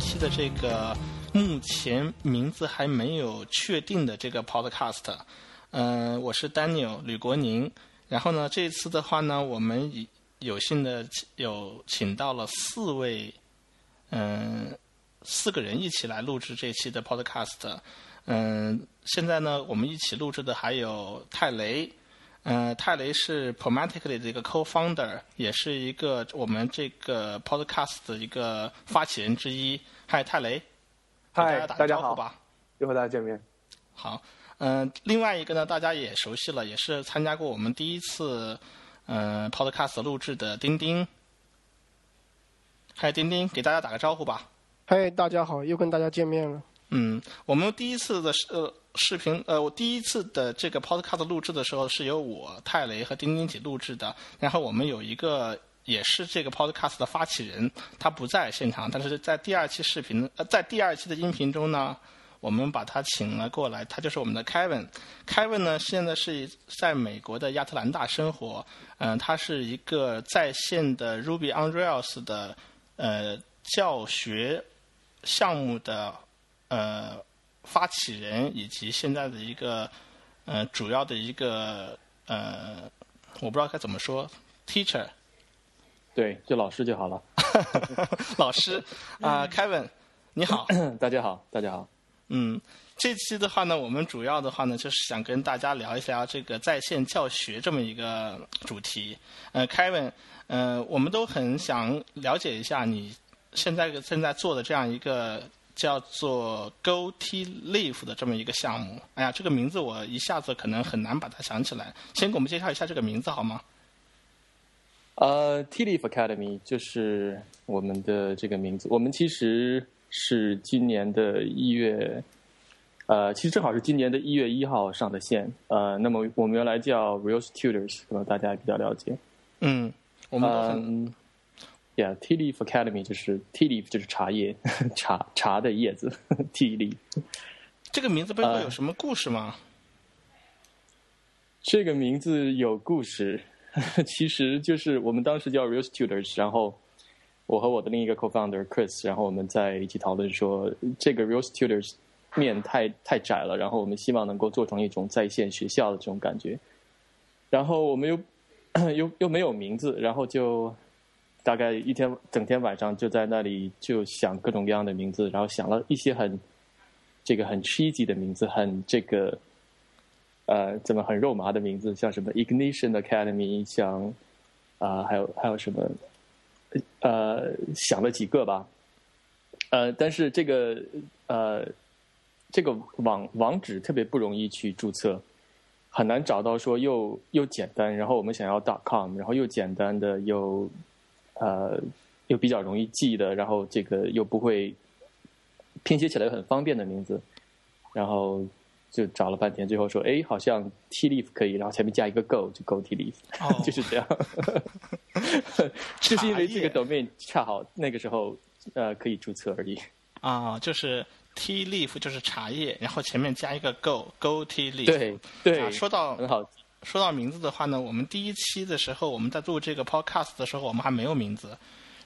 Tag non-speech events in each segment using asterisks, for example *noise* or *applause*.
期的这个目前名字还没有确定的这个 podcast。嗯、我是 Daniel 吕国宁。然后呢，这次的话呢，我们有幸的有请到了四位，嗯、四个人一起来录制这期的 podcast。嗯，现在呢，我们一起录制的还有泰雷。嗯，泰雷是 Promatically 的一个 co-founder，也是一个我们这个 podcast 的一个发起人之一。嗨，泰雷，嗨家打，个大家好，招呼吧。又和大家见面。好，嗯、另外一个呢，大家也熟悉了，也是参加过我们第一次嗯、呃 podcast 录制的丁丁。嗨，丁丁，给大家打个招呼吧。嗨，大家好，又跟大家见面了。嗯，我们第一次的视呃视频呃，我第一次的这个 podcast 录制的时候是由我泰雷和丁丁一起录制的，然后我们有一个也是这个 podcast 的发起人，他不在现场，但是在第二期视频呃，在第二期的音频中呢，我们把他请了过来，他就是我们的 Kevin。Kevin 呢，现在是在美国的亚特兰大生活，嗯、他是一个在线的 Ruby on Rails 的呃教学项目的呃发起人，以及现在的一个呃主要的一个呃，我不知道该怎么说，teacher 对，就老师就好了。*laughs* 老师啊、k e v i n 你好，*clears throat* 大家好，大家好。嗯，这期的话呢，我们主要的话呢，就是想跟大家聊一聊这个在线教学这么一个主题。呃，Kevin，呃，我们都很想了解一下你现在正在做的这样一个叫做 Go T Live 的这么一个项目。哎呀，这个名字我一下子可能很难把它想起来，先给我们介绍一下这个名字好吗？呃 t l e a f Academy 就是我们的这个名字。我们其实是今年的一月，呃，其实正好是今年的一月一号上的线。呃，那么我们原来叫 Real Tutors，可能大家比较了解。嗯，我们都很、嗯，Yeah, Tea Leaf Academy 就是 Tea Leaf 就是茶叶，*laughs* 茶茶的叶子 Tea Leaf。这个名字背后呃有什么故事吗？这个名字有故事，*laughs* 其实就是我们当时叫 Real Tutors，然后我和我的另一个 co-founder Chris，然后我们在一起讨论说，这个 Real Tutors 面太太窄了，然后我们希望能够做成一种在线学校的这种感觉，然后我们又 *coughs* 又又没有名字，然后就大概一天整天晚上就在那里就想各种各样的名字，然后想了一些很这个很 cheesy 的名字，很这个。呃，怎么很肉麻的名字，像什么 Ignition Academy，像啊、还有还有什么呃，想了几个吧，呃，但是这个呃，这个网网址特别不容易去注册，很难找到说又又简单，然后我们想要 .com，然后又简单的又呃又比较容易记的，然后这个又不会拼写起来又很方便的名字，然后。就找了半天，最后说，哎，好像 T leaf 可以，然后前面加一个 go，就 go T leaf，、哦 *laughs* 就是这样。*laughs* 就是因为这个 domain 恰好那个时候呃可以注册而已。啊，就是 tea leaf 就是茶叶，然后前面加一个 go go tea leaf。对对，啊，说到很好。说到名字的话呢，我们第一期的时候，我们在录这个 podcast 的时候，我们还没有名字。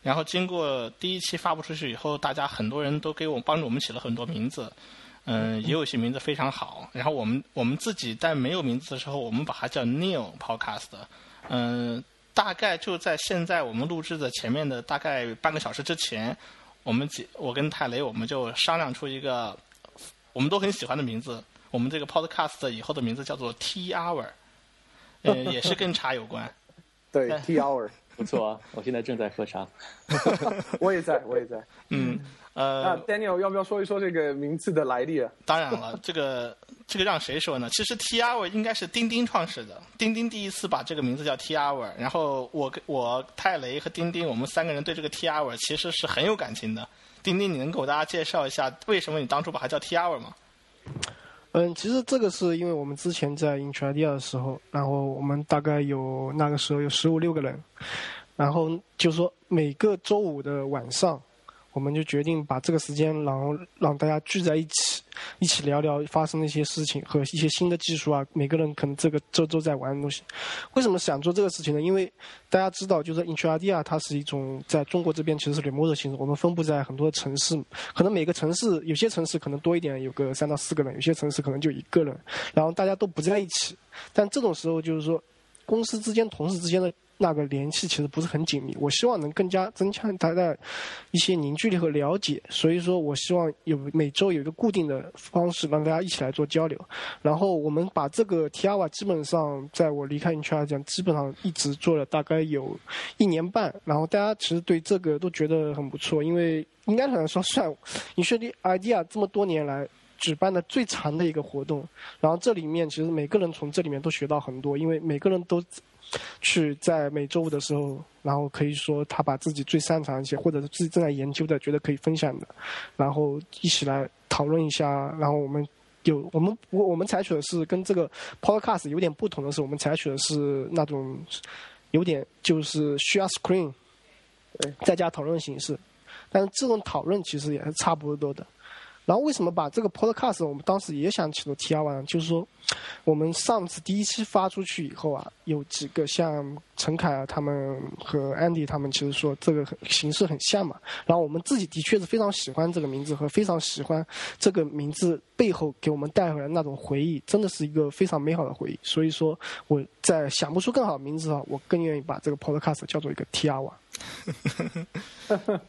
然后经过第一期发布出去以后，大家很多人都给我帮助我们起了很多名字，嗯，也有一些名字非常好。然后我们我们自己在没有名字的时候，我们把它叫 New Podcast。嗯，大概就在现在我们录制的前面的大概半个小时之前，我们几我跟泰雷我们就商量出一个我们都很喜欢的名字。我们这个 podcast 以后的名字叫做 T Hour 呃，也是跟茶有关。对，T hour，不错啊，我现在正在喝茶。*laughs* 我也在，我也在。嗯，那呃，Daniel 要不要说一说这个名字的来历啊？当然了，这个这个让谁说呢？其实 T Hour 应该是钉钉创始的，钉钉第一次把这个名字叫 T Hour，然后我跟我泰雷和钉钉，我们三个人对这个 T Hour 其实是很有感情的。钉钉，你能给我大家介绍一下为什么你当初把它叫 T Hour 吗？嗯，其实这个是因为我们之前在 Intradia 的时候，然后我们大概有那个时候有十五六个人，然后就是说每个周五的晚上，我们就决定把这个时间，然后让大家聚在一起，一起聊聊发生的一些事情和一些新的技术啊，每个人可能这个周周在玩的东西。为什么想做这个事情呢？因为大家知道，就是 Intradia 它是一种在中国这边其实是 remote 形式，我们分布在很多城市，可能每个城市有些城市可能多一点，有个三到四个人，有些城市可能就一个人，然后大家都不在一起。但这种时候就是说，公司之间、同事之间的。那个联系其实不是很紧密，我希望能更加增强大家一些凝聚力和了解，所以说我希望有每周有一个固定的方式让大家一起来做交流，然后我们把这个 T R a 基本上在我离开 i n t r a 讲，基本上一直做了大概有一年半，然后大家其实对这个都觉得很不错，因为应该来说算 i n t r a Idea 这么多年来举办的最长的一个活动，然后这里面其实每个人从这里面都学到很多，因为每个人都。去在每周五的时候，然后可以说他把自己最擅长一些，或者是自己正在研究的，觉得可以分享的，然后一起来讨论一下。然后我们有我们我我们采取的是跟这个 podcast 有点不同的是，我们采取的是那种有点就是 share screen，在家讨论形式，但是这种讨论其实也是差不多的。然后为什么把这个 podcast 我们当时也想起了 T R One，就是说，我们上次第一期发出去以后啊，有几个像陈凯啊他们和 Andy 他们其实说这个形式很像嘛。然后我们自己的确是非常喜欢这个名字和非常喜欢这个名字背后给我们带回来那种回忆，真的是一个非常美好的回忆。所以说我在想不出更好名字啊，我更愿意把这个 podcast 叫做一个 T R One。*laughs*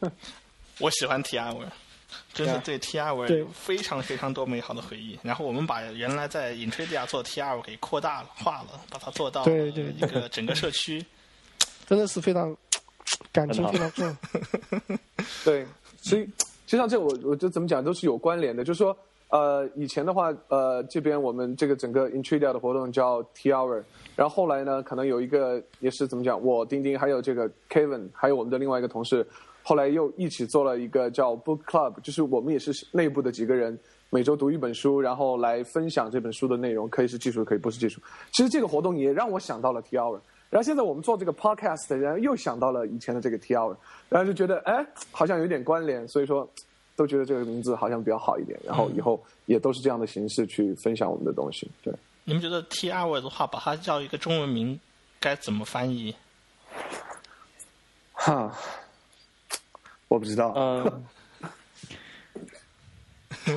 我喜欢 T R One。*laughs* 真是对 T R V 非常非常多美好的回忆。然后我们把原来在 Intradia 做 T R 给扩大了化了，把它做到对对一个整个社区，*laughs* 真的是非常感情非常重。*laughs* 对，所以实际上这我我就怎么讲都是有关联的。就是说，呃，以前的话，呃，这边我们这个整个 Intradia 的活动叫 T R，然后后来呢，可能有一个也是怎么讲，我丁丁还有这个 Kevin，还有我们的另外一个同事。后来又一起做了一个叫 Book Club，就是我们也是内部的几个人，每周读一本书，然后来分享这本书的内容，可以是技术，可以不是技术。其实这个活动也让我想到了 T Hour，然后现在我们做这个 Podcast，然后又想到了以前的这个 T Hour，然后就觉得哎，好像有点关联，所以说都觉得这个名字好像比较好一点，然后以后也都是这样的形式去分享我们的东西。对，你们觉得 T Hour 的话，把它叫一个中文名，该怎么翻译？哈。我不知道。嗯，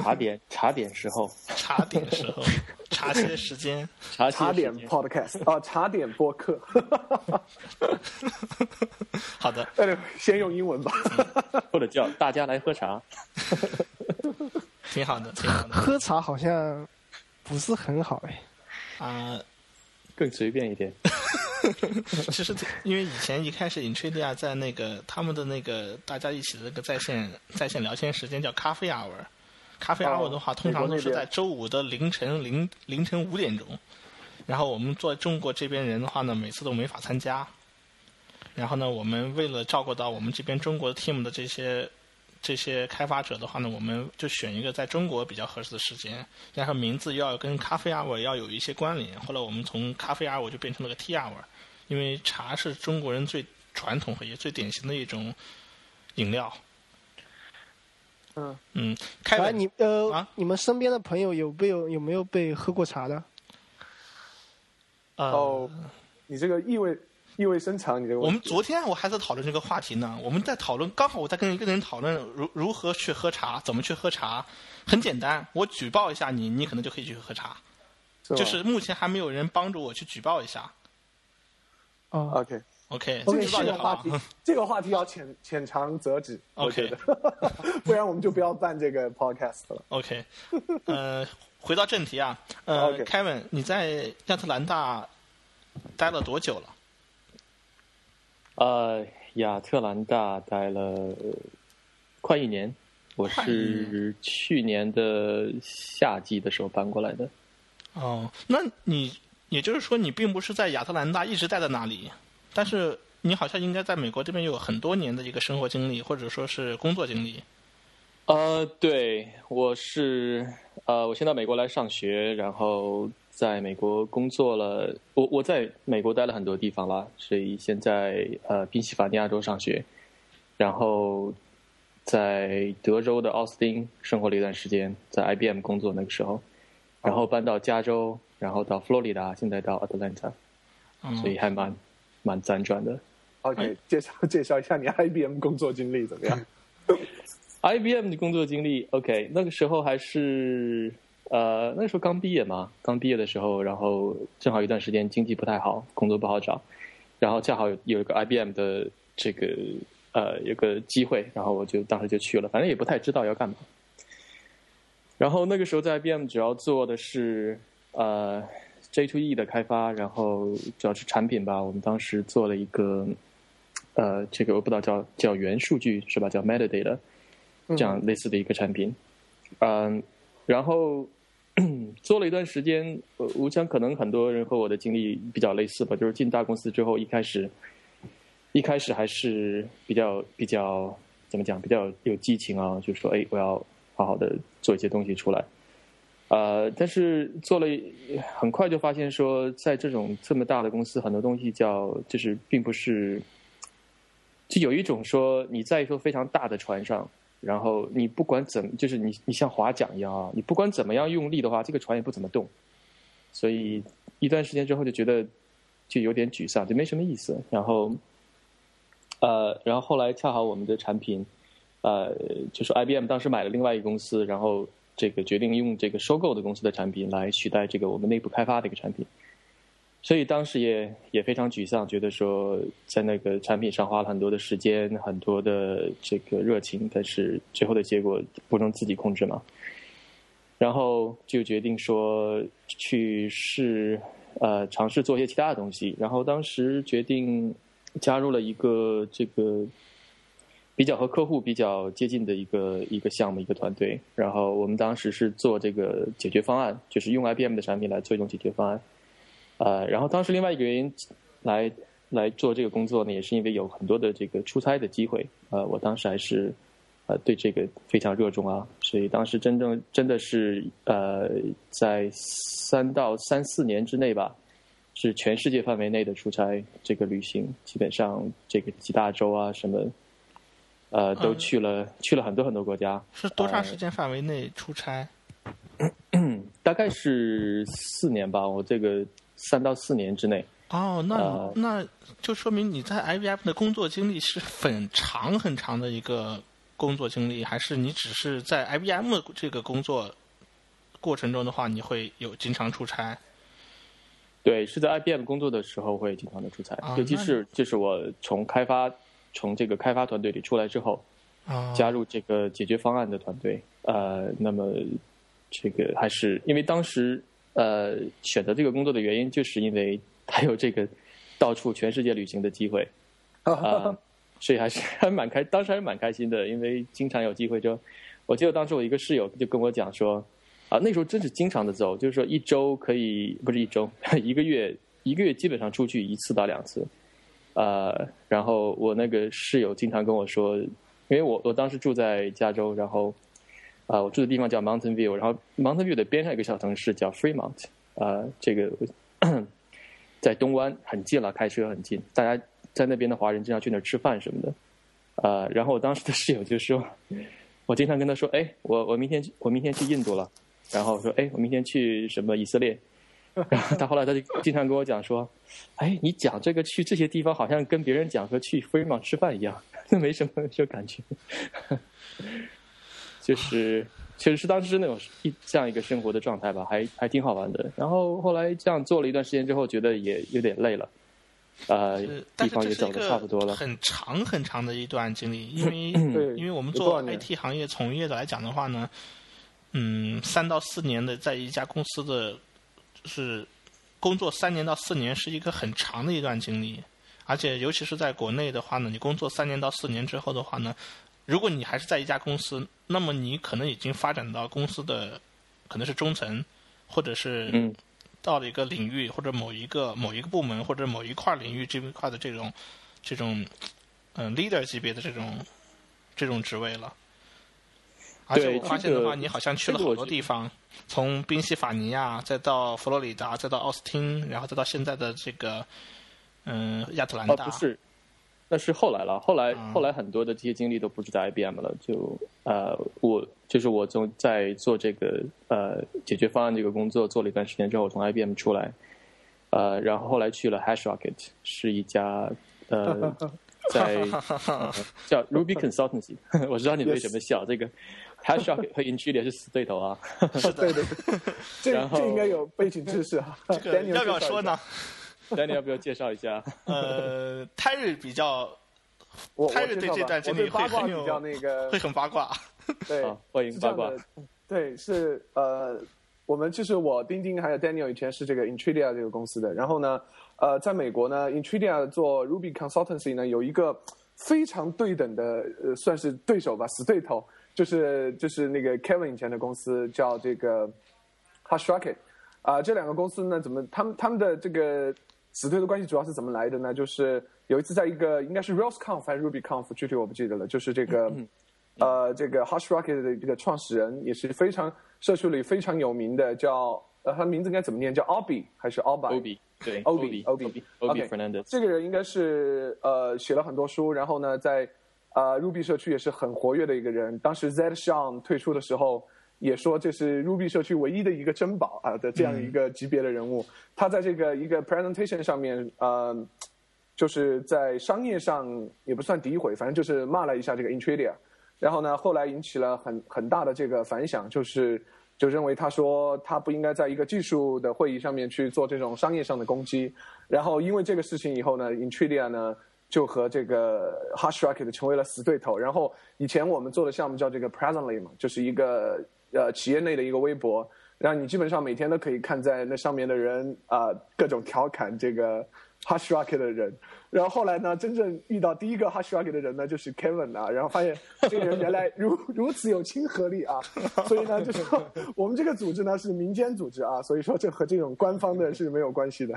茶点茶点时候，茶点时候，茶歇时间，茶茶点 podcast 啊，茶点播客。*laughs* 好的，先用英文吧，或者叫大家来喝茶。*laughs* 挺好的，挺好的。喝茶好像不是很好哎。啊。更随便一点。*laughs* *laughs* 其实，因为以前一开始 Intradia 在那个他们的那个大家一起的那个在线在线聊天时间叫咖啡 hour，咖啡 hour 的话，通常都是在周五的凌晨零凌晨五点钟。然后我们做中国这边人的话呢，每次都没法参加。然后呢，我们为了照顾到我们这边中国 team 的这些。这些开发者的话呢，我们就选一个在中国比较合适的时间，然后名字要跟咖啡 hour 要有一些关联。后来我们从咖啡 hour 就变成了个 tea hour，因为茶是中国人最传统和也最典型的一种饮料。嗯嗯，开来你呃，你们身边的朋友有没有有没有被喝过茶的？哦，你这个意味。意味深长，你这个。我们昨天我还在讨论这个话题呢。我们在讨论，刚好我在跟一个人讨论如如何去喝茶，怎么去喝茶。很简单，我举报一下你，你可能就可以去喝茶。就是目前还没有人帮助我去举报一下。哦，OK OK，这个话题，这个话题要浅浅尝辄止。OK，*laughs* 不然我们就不要办这个 Podcast 了。OK，呃，回到正题啊，呃，*laughs* Kevin，你在亚特兰大待了多久了？呃，亚特兰大待了快一年，我是去年的夏季的时候搬过来的。哦，那你也就是说，你并不是在亚特兰大一直待在那里，但是你好像应该在美国这边有很多年的一个生活经历，或者说是工作经历。呃，对，我是呃，我先到美国来上学，然后。在美国工作了，我我在美国待了很多地方啦，所以现在呃宾夕法尼亚州上学，然后在德州的奥斯汀生活了一段时间，在 IBM 工作那个时候，然后搬到加州，然后到佛罗里达，现在到 Atlanta，所以还蛮蛮辗转的。OK，介绍介绍一下你 IBM 工作经历怎么样？*laughs* IBM 的工作经历，OK，那个时候还是呃，那时候刚毕业嘛，刚毕业的时候，然后正好一段时间经济不太好，工作不好找，然后恰好有有一个 IBM 的这个呃有个机会，然后我就当时就去了，反正也不太知道要干嘛。然后那个时候在 IBM 主要做的是呃 J to E 的开发，然后主要是产品吧，我们当时做了一个呃这个我不知道叫叫元数据是吧？叫 metadata。这样类似的一个产品，嗯，然后 *clears throat* 做了一段时间，我想可能很多人和我的经历比较类似吧，就是进大公司之后，一开始一开始还是比较比较怎么讲，比较有激情啊，就是说哎，我要好好的做一些东西出来，呃，但是做了很快就发现说，在这种这么大的公司，很多东西叫就是并不是，就有一种说你在一艘非常大的船上。然后你不管怎，就是你你像划桨一样啊，你不管怎么样用力的话，这个船也不怎么动。所以一段时间之后就觉得就有点沮丧，就没什么意思。然后呃，然后后来恰好我们的产品呃，就是 IBM 当时买了另外一个公司，然后这个决定用这个收购的公司的产品来取代这个我们内部开发的一个产品。所以当时也也非常沮丧，觉得说在那个产品上花了很多的时间、很多的这个热情，但是最后的结果不能自己控制嘛。然后就决定说去试呃尝试做一些其他的东西。然后当时决定加入了一个这个比较和客户比较接近的一个一个项目一个团队。然后我们当时是做这个解决方案，就是用 IBM 的产品来做一种解决方案。呃，然后当时另外一个原因来来做这个工作呢，也是因为有很多的这个出差的机会。呃，我当时还是呃对这个非常热衷啊，所以当时真正真的是呃在三到三四年之内吧，是全世界范围内的出差这个旅行，基本上这个几大洲啊什么，呃都去了、去了很多很多国家。是多长时间范围内出差？*clears throat* 大概是四年吧，我这个。三到四年之内哦，那、呃、那就说明你在 IBM 的工作经历是很长很长的一个工作经历，还是你只是在 IBM 这个工作过程中的话，你会有经常出差？对，是在 IBM 工作的时候会经常的出差，啊、尤其是就是我从开发从这个开发团队里出来之后，啊、加入这个解决方案的团队，呃，那么这个还是因为当时。呃，选择这个工作的原因，就是因为他有这个到处全世界旅行的机会，*laughs* 啊、呃，所以还是还蛮开，当时还是蛮开心的，因为经常有机会就，我记得当时我一个室友就跟我讲说，啊，那时候真是经常的走，就是说一周可以不是一周，*laughs* 一个月一个月基本上出去一次到两次，呃，然后我那个室友经常跟我说，因为我我当时住在加州，然后。啊、我住的地方叫 Mountain View，然后 Mountain View 的边上有个小城市叫 Fremont，啊、这个 *clears throat* 在东湾很近了，开车很近，大家在那边的华人经常去那儿吃饭什么的，啊、然后我当时的室友就说，*laughs* 我经常跟他说，哎，我我明天我明天去印度了，然后说，哎，我明天去什么以色列，然后他后来他就经常跟我讲说，哎，你讲这个去这些地方，好像跟别人讲说去 Fremont 吃饭一样，那 *laughs* 没什么就感觉。*laughs* 就是，确实是当时那种一这样一个生活的状态吧，还还挺好玩的。然后后来这样做了一段时间之后，觉得也有点累了，呃，地方也走的差不多了。很长很长的一段经历，因为因为我们做 IT 行业从业的来讲的话呢，嗯，三到四年的在一家公司的，就是工作三年到四年是一个很长的一段经历，而且尤其是在国内的话呢，你工作三年到四年之后的话呢。如果你还是在一家公司，那么你可能已经发展到公司的可能是中层，或者是到了一个领域或者某一个某一个部门或者某一块领域这一块的这种这种嗯、呃、leader 级别的这种这种职位了。而且我发现的话，你好像去了好多地方，从宾夕法尼亚，再到佛罗里达，再到奥斯汀，然后再到现在的这个嗯亚特兰大。哦、不是。那是后来了，后来后来很多的这些经历都不是在 IBM 了，就呃，我就是我从在做这个呃解决方案这个工作做了一段时间之后，我从 IBM 出来，呃，然后后来去了 HashRocket，是一家呃 *laughs* 在叫 Ruby Consultancy，*laughs* 我知道你为什么笑，这个 HashRocket 和 Intuit 是死对头啊，是的，对对，*laughs* 这这应该有背景知识啊，这个要不要说呢？丹尼要不要介绍一下？*laughs* 呃，泰瑞比较，泰瑞对这段经历会很有那个，会很八卦。对，*laughs* 欢迎八卦。对，是呃，我们就是我丁丁还有 Daniel 以前是这个 Intridia 这个公司的，然后呢，呃，在美国呢，Intridia 做 Ruby Consultancy 呢有一个非常对等的，呃，算是对手吧，死对头，就是就是那个 Kevin 以前的公司叫这个 HashRocket，啊，这两个公司呢，怎么他们他们的这个。死对的关系主要是怎么来的呢？就是有一次在一个应该是 RailsConf 还是 RubyConf，具体我不记得了。就是这个呃，这个 HashRocket 的这个创始人也是非常社区里非常有名的，叫呃，他名字应该怎么念？叫 Obi 还是 Obi？对，Obi Obi Obi Fernandez。这个人应该是呃写了很多书，然后呢，在呃 Ruby 社区也是很活跃的一个人。当时 Zed Shawn 退出的时候。也说这是 Ruby 社区唯一的一个珍宝啊的这样一个级别的人物，他在这个一个 presentation 上面，呃，就是在商业上也不算诋毁，反正就是骂了一下这个 Intridia，然后呢，后来引起了很很大的这个反响，就是就认为他说他不应该在一个技术的会议上面去做这种商业上的攻击，然后因为这个事情以后呢，Intridia 呢就和这个 HashRocket 成为了死对头，然后以前我们做的项目叫这个 Presently 嘛，就是一个。呃，企业内的一个微博，让你基本上每天都可以看在那上面的人啊，各种调侃这个 HashRocket 的人。然后后来呢，真正遇到第一个 HashRocket 的人呢，就是 Kevin 啊。然后发现这个人原来如 *laughs* 如此有亲和力啊。所以呢，就是我们这个组织呢是民间组织啊，所以说这和这种官方的是没有关系的。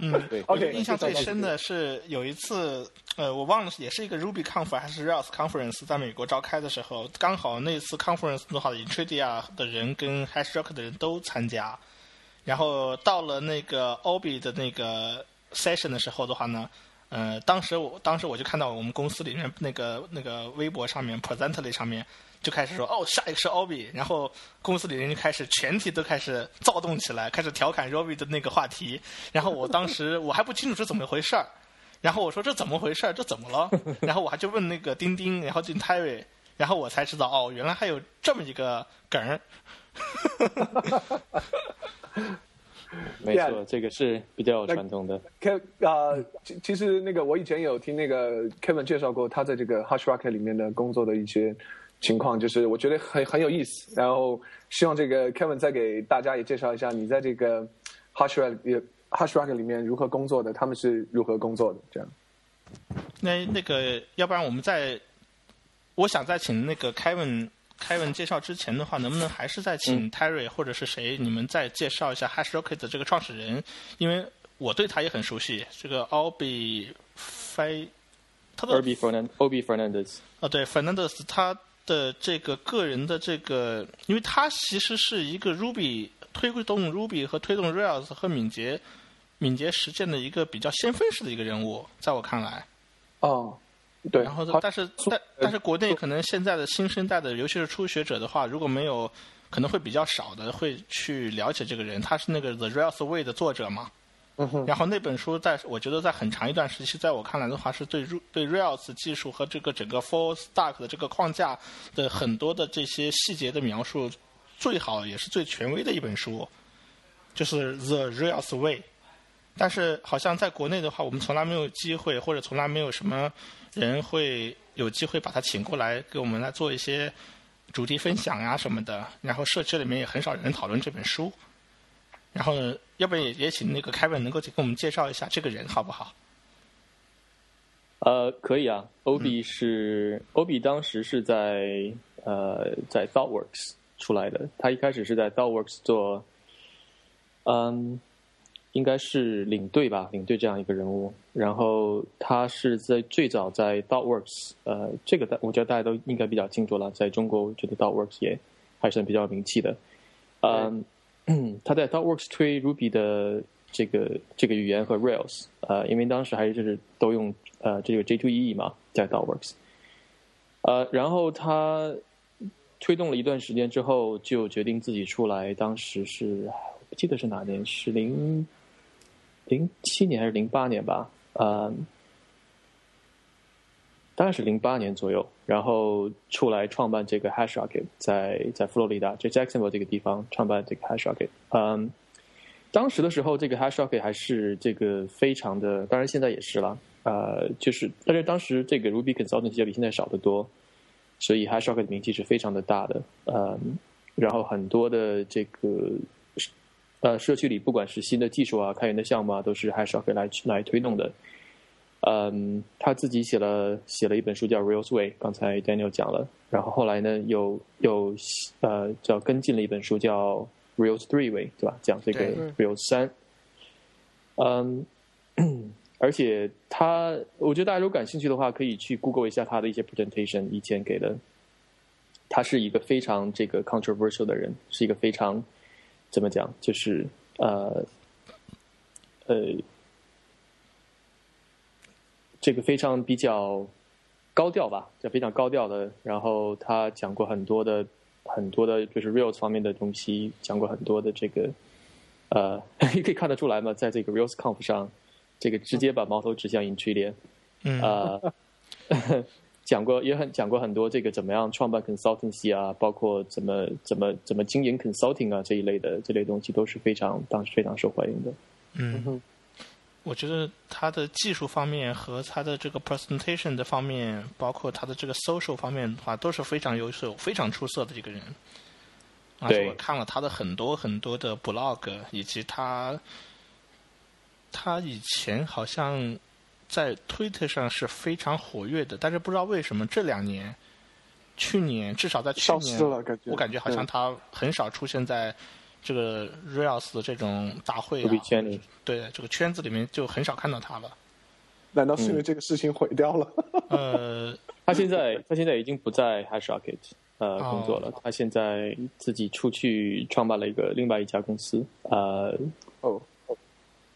嗯，对。*laughs* OK，印象最深的是有一次，呃，我忘了也是一个 RubyConf 还是 Rails Conference，在美国召开的时候，刚好那次 Conference 的话，Intridia 的人跟 HashRocket 的人都参加。然后到了那个 Obi 的那个 session 的时候的话呢。呃，当时我当时我就看到我们公司里面那个那个微博上面，Presently 上面就开始说，哦，下一个是 Obi，然后公司里人就开始全体都开始躁动起来，开始调侃 Robbie 的那个话题。然后我当时我还不清楚是怎么回事儿，然后我说这怎么回事儿？这怎么了？然后我还就问那个钉钉，然后就 Terry，然后我才知道哦，原来还有这么一个梗儿。*laughs* 没错，这个是比较传统的。K 啊，其其实那个我以前有听那个 Kevin 介绍过他在这个 HashRocket 里面的工作的一些情况，就是我觉得很很有意思。然后希望这个 Kevin 再给大家也介绍一下你在这个 HashRocket HashRocket 里面如何工作的，他们是如何工作的这样。那那个，要不然我们再，我想再请那个 Kevin。开文介绍之前的话，能不能还是再请 Terry 或者是谁，你们再介绍一下 HashRocket 的这个创始人？因为我对他也很熟悉。这个 Obi F，他的 Obi Fernandez，Obi Fernandez。啊，对，Fernandez，他的这个个人的这个，因为他其实是一个 Ruby 推动 Ruby 和推动 Rails 和敏捷敏捷实践的一个比较先锋式的一个人物，在我看来。哦。对，然后但是但但是国内可能现在的新生代的，尤其是初学者的话，如果没有，可能会比较少的会去了解这个人。他是那个 The Rails Way 的作者嘛。嗯哼。然后那本书在我觉得在很长一段时期，在我看来的话，是对对 Rails 技术和这个整个 Full Stack 的这个框架的很多的这些细节的描述，最好也是最权威的一本书，就是 The Rails Way。但是好像在国内的话，我们从来没有机会，或者从来没有什么。人会有机会把他请过来，给我们来做一些主题分享呀什么的。然后社区里面也很少人讨论这本书。然后呢，要不然也也请那个凯文能够给我们介绍一下这个人好不好？呃，可以啊。欧比是欧比，当时是在呃在 ThoughtWorks 出来的。他一开始是在 ThoughtWorks 做，嗯。应该是领队吧，领队这样一个人物。然后他是在最早在 ThoughtWorks，呃，这个大我觉得大家都应该比较清楚了。在中国，我觉得 ThoughtWorks 也还算比较有名气的。嗯，他在 ThoughtWorks 推 Ruby 的这个这个语言和 Rails，呃，因为当时还是就是都用呃这个 J2EE 嘛，在 ThoughtWorks，呃，然后他推动了一段时间之后，就决定自己出来。当时是不记得是哪年，是零零七年还是零八年吧？嗯，大概是零八年左右，然后出来创办这个 HashRocket，在在佛罗里达，就 Jacksonville 这个地方创办这个 HashRocket。嗯，当时的时候，这个 HashRocket 还是这个非常的，当然现在也是了。呃，就是，但是当时这个 Ruby Consultancy 要比现在少得多，所以 HashRocket 的名气是非常的大的。嗯，然后很多的这个呃社区里，不管是新的技术啊、开源的项目啊，都是 HashRocket 来来推动的。嗯，他自己写了写了一本书叫 Rails Way，刚才 Daniel 讲了，然后后来呢，又又呃叫跟进了一本书叫 Rails Three Way，对吧？讲这个 Rails 三。嗯，*clears throat* 而且他，我觉得大家如果感兴趣的话，可以去 Google 一下他的一些 presentation，以前给的。他是一个非常这个 controversial 的人，是一个非常怎么讲，就是呃呃。这个非常比较高调吧，就非常高调的。然后他讲过很多的很多的，就是 Rails 方面的东西，讲过很多的这个，呃，你 *laughs* 可以看得出来嘛，在这个 Rails Conf 上，这个直接把矛头指向 Intuition，啊，讲过也很讲过很多这个怎么样创办 consultancy 啊，包括怎么怎么怎么经营 consulting 啊这一类的这类东西都是非常当时非常受欢迎的。嗯。我觉得他的技术方面和他的这个 presentation 的方面，包括他的这个 social 方面的话，都是非常优秀、非常出色的一个人。而且我看了他的很多很多的 blog，以及他，他以前好像在 Twitter 上是非常活跃的，但是不知道为什么这两年，去年至少在去年，我感觉好像他很少出现在。这个 Rails 的这种大会啊，对这个圈子里面就很少看到他了。难道是因为这个事情毁掉了？*laughs* 呃，他现在他现在已经不在 HashRocket 呃工作了，他现在自己出去创办了一个另外一家公司。呃，哦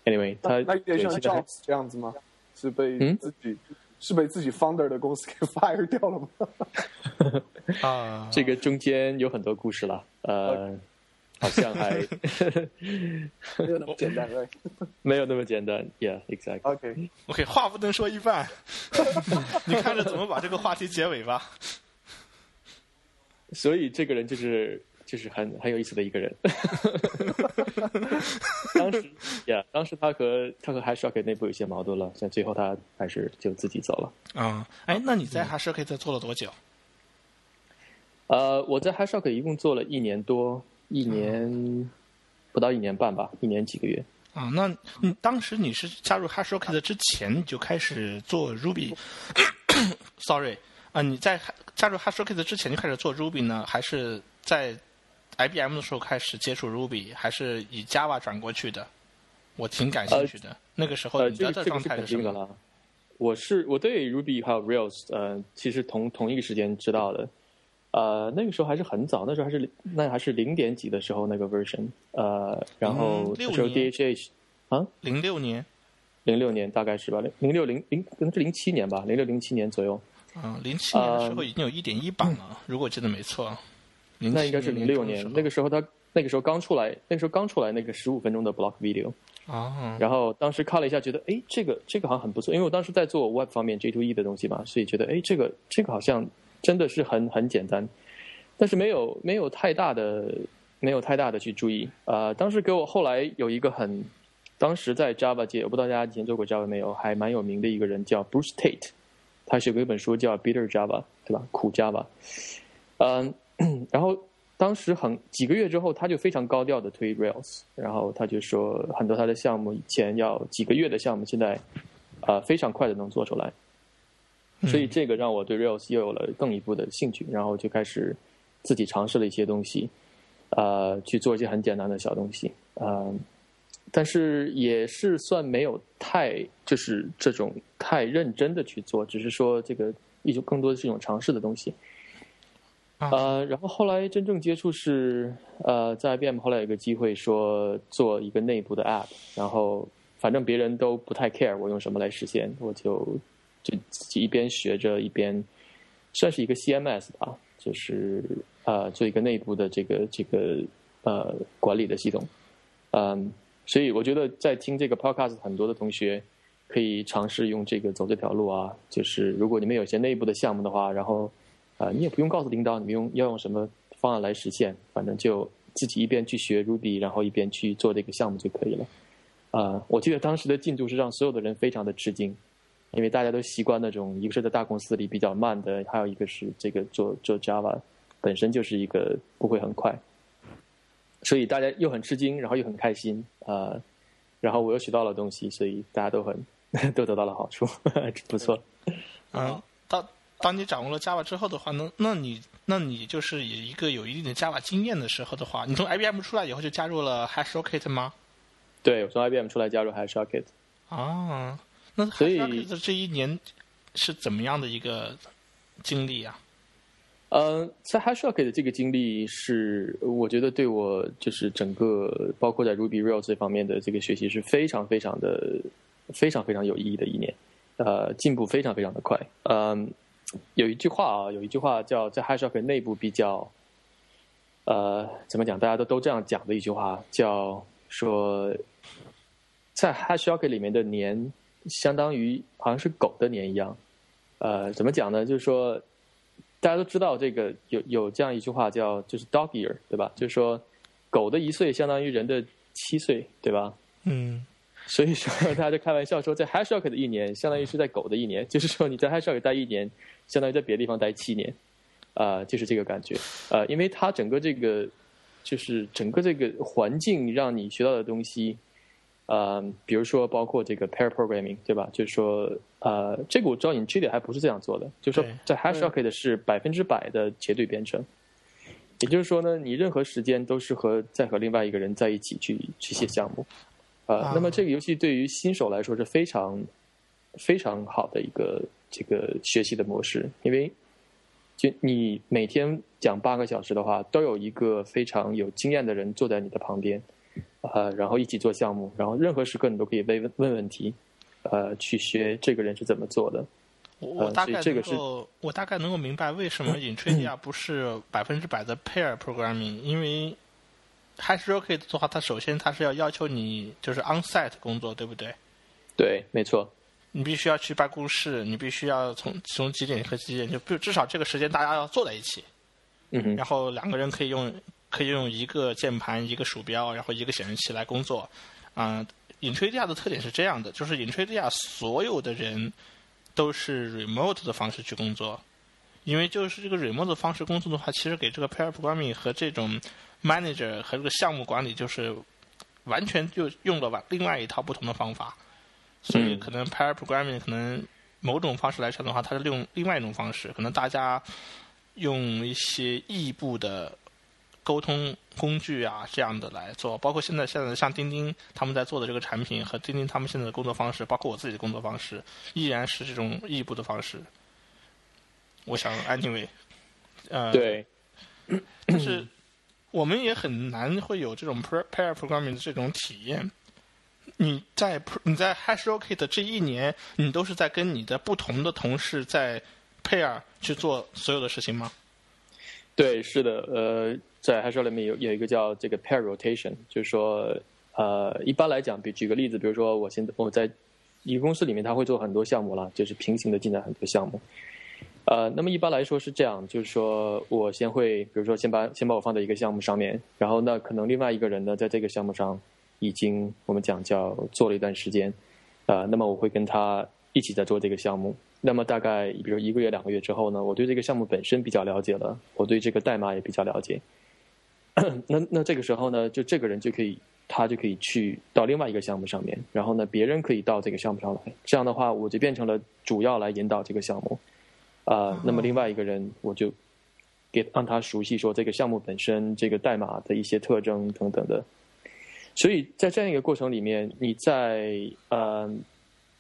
，Anyway，他那有点像 Jobs 这样子吗？是被自己是被自己 founder 的公司给 *laughs* fire 掉了吗？*laughs* 啊，*laughs* 这个中间有很多故事了，呃。好像还没有那么简单，没有那么简单，Yeah，exactly。OK，OK，话不能说一半，你看着怎么把这个话题结尾吧。所以这个人就是就是很很有意思的一个人。*laughs* 当时，Yeah，当时他和他和 HashRocket 内部有些矛盾了，但最后他还是就自己走了。啊，哎，那你在 HashRocket 做了多久？呃，我在 HashRocket 一共做了一年多。一年不到一年半吧，一年几个月。啊，那你当时你是加入 HashRocket 之前你就开始做 Ruby？Sorry，*coughs* 啊，你在加入 HashRocket 之前就开始做 Ruby 呢，还是在 IBM 的时候开始接触 Ruby，还是以 Java 转过去的？我挺感兴趣的。那个时候你的状态是什么？我是我对 Ruby 还有 Rails，呃，其实同同一个时间知道的。呃，那个时候还是很早，那时候还是那还是零点几的时候那个 version，呃，然后那时候 DHH 啊，零六年，零六年大概是吧，零零六零零可能是零七年吧，零六零七年左右。嗯，零七年的时候已经有一点一版了，如果记得没错。那应该是零六年，那个时候他那个时候刚出来，那个时候刚出来那个十五分钟的 block video。啊。然后当时看了一下，觉得哎，这个这个好像很不错，因为我当时在做 web 方面 J2E 的东西嘛，所以觉得哎，这个这个好像。真的是很很简单，但是没有没有太大的没有太大的去注意啊。当时给我后来有一个很，当时在 Java 界，我不知道大家以前做过 Java 没有，还蛮有名的一个人叫 Bruce Tate，他写过一本书叫 Bitter Java，对吧？苦 Java。嗯，*clears throat* 然后当时很几个月之后，他就非常高调的推 Rails，然后他就说很多他的项目以前要几个月的项目，现在啊非常快的能做出来。所以这个让我对 Rails 又有了更一步的兴趣，然后就开始自己尝试了一些东西，呃，去做一些很简单的小东西，呃，但是也是算没有太就是这种太认真的去做，只是说这个一种更多的是一种尝试的东西。呃，然后后来真正接触是呃，在 IBM 后来有个机会说做一个内部的 App，然后反正别人都不太 care 我用什么来实现，我就就自己一边学着一边算是一个 CMS 吧，就是呃做一个内部的这个这个呃管理的系统，嗯，所以我觉得在听这个 Podcast 很多的同学可以尝试用这个走这条路啊，就是如果你们有些内部的项目的话，然后。啊，你也不用告诉领导你们用要用什么方案来实现，反正就自己一边去学 Ruby，然后一边去做这个项目就可以了。啊，我记得当时的进度是让所有的人非常的吃惊，因为大家都习惯那种一个是在大公司里比较慢的，还有一个是这个做做 Java 本身就是一个不会很快，所以大家又很吃惊，然后又很开心啊，然后我又学到了东西，所以大家都很 *laughs* 都得到了好处，*laughs* 不错。嗯，到。当你掌握了 Java 之后的话，那那你那你就是以一个有一定的 Java 经验的时候的话，你从 IBM 出来以后就加入了 HashRocket 吗？对，我从 IBM 出来加入 HashRocket。啊，那 HashRocket 这一年是怎么样的一个经历啊？嗯，在 HashRocket 的这个经历是，我觉得对我就是整个包括在 Ruby Rails 这方面的这个学习是非常非常的非常非常有意义的一年，呃，进步非常非常的快，嗯。有一句话啊，有一句话叫在 Hashok 内部比较，呃，怎么讲？大家都都这样讲的一句话，叫说，在 Hashok 里面的年相当于好像是狗的年一样。呃，怎么讲呢？就是说，大家都知道这个有有这样一句话叫就是 dog year，对吧？就是说，狗的一岁相当于人的七岁，对吧？嗯。所以说，*laughs* 大家就开玩笑说，在 HashRocket 的一年，相当于是在狗的一年。就是说，你在 HashRocket 待一年，相当于在别的地方待七年，啊，就是这个感觉。呃，因为它整个这个，就是整个这个环境让你学到的东西，呃，比如说包括这个 pair programming，对吧？就是说，呃，这个我知道你 g i 还不是这样做的，就是说在 HashRocket 是百分之百的结对编程。也就是说呢，你任何时间都是和在和另外一个人在一起去去写项目。呃，那么这个游戏对于新手来说是非常非常好的一个这个学习的模式，因为就你每天讲八个小时的话，都有一个非常有经验的人坐在你的旁边，呃，然后一起做项目，然后任何时刻你都可以问问问题，呃，去学这个人是怎么做的。我大概能够，我大概能够明白为什么 *laughs* Intridia 不是百分之百的 pair programming，因为。HashRocket 的话，它首先它是要要求你就是 onsite 工作，对不对？对，没错。你必须要去办公室，你必须要从从几点和几点，就至少这个时间大家要坐在一起。嗯哼。然后两个人可以用可以用一个键盘、一个鼠标，然后一个显示器来工作。啊，Intridia 的特点是这样的，就是 Intridia 所有的人都是 remote 的方式去工作，因为就是这个 remote 的方式工作的话，其实给这个 pair programming 和这种 manager 和这个项目管理就是完全就用了另外一套不同的方法，所以可能 pair programming 可能某种方式来讲的话，它是用另外一种方式，可能大家用一些异步的沟通工具啊这样的来做，包括现在现在像钉钉他们在做的这个产品和钉钉他们现在的工作方式，包括我自己的工作方式，依然是这种异步的方式。我想，anyway，呃，对，*clears throat* 但是。我们也很难会有这种 pair programming 的这种体验。你在你在 HashRocket 这一年，你都是在跟你的不同的同事在 pair 去做所有的事情吗？对，是的。呃，在 HashRocket 里面有有一个叫这个 pair rotation，就是说，呃，一般来讲，比举个例子，比如说，我现在我在一个公司里面，他会做很多项目了，就是平行的进展很多项目。呃，那么一般来说是这样，就是说我先会，比如说先把先把我放在一个项目上面，然后那可能另外一个人呢，在这个项目上已经我们讲叫做了一段时间，呃，那么我会跟他一起在做这个项目。那么大概比如一个月两个月之后呢，我对这个项目本身比较了解了，我对这个代码也比较了解。*coughs* 那那这个时候呢，就这个人就可以他就可以去到另外一个项目上面，然后呢，别人可以到这个项目上来，这样的话我就变成了主要来引导这个项目。啊，那么另外一个人，我就给让他熟悉说这个项目本身这个代码的一些特征等等的。所以在这样一个过程里面，你在呃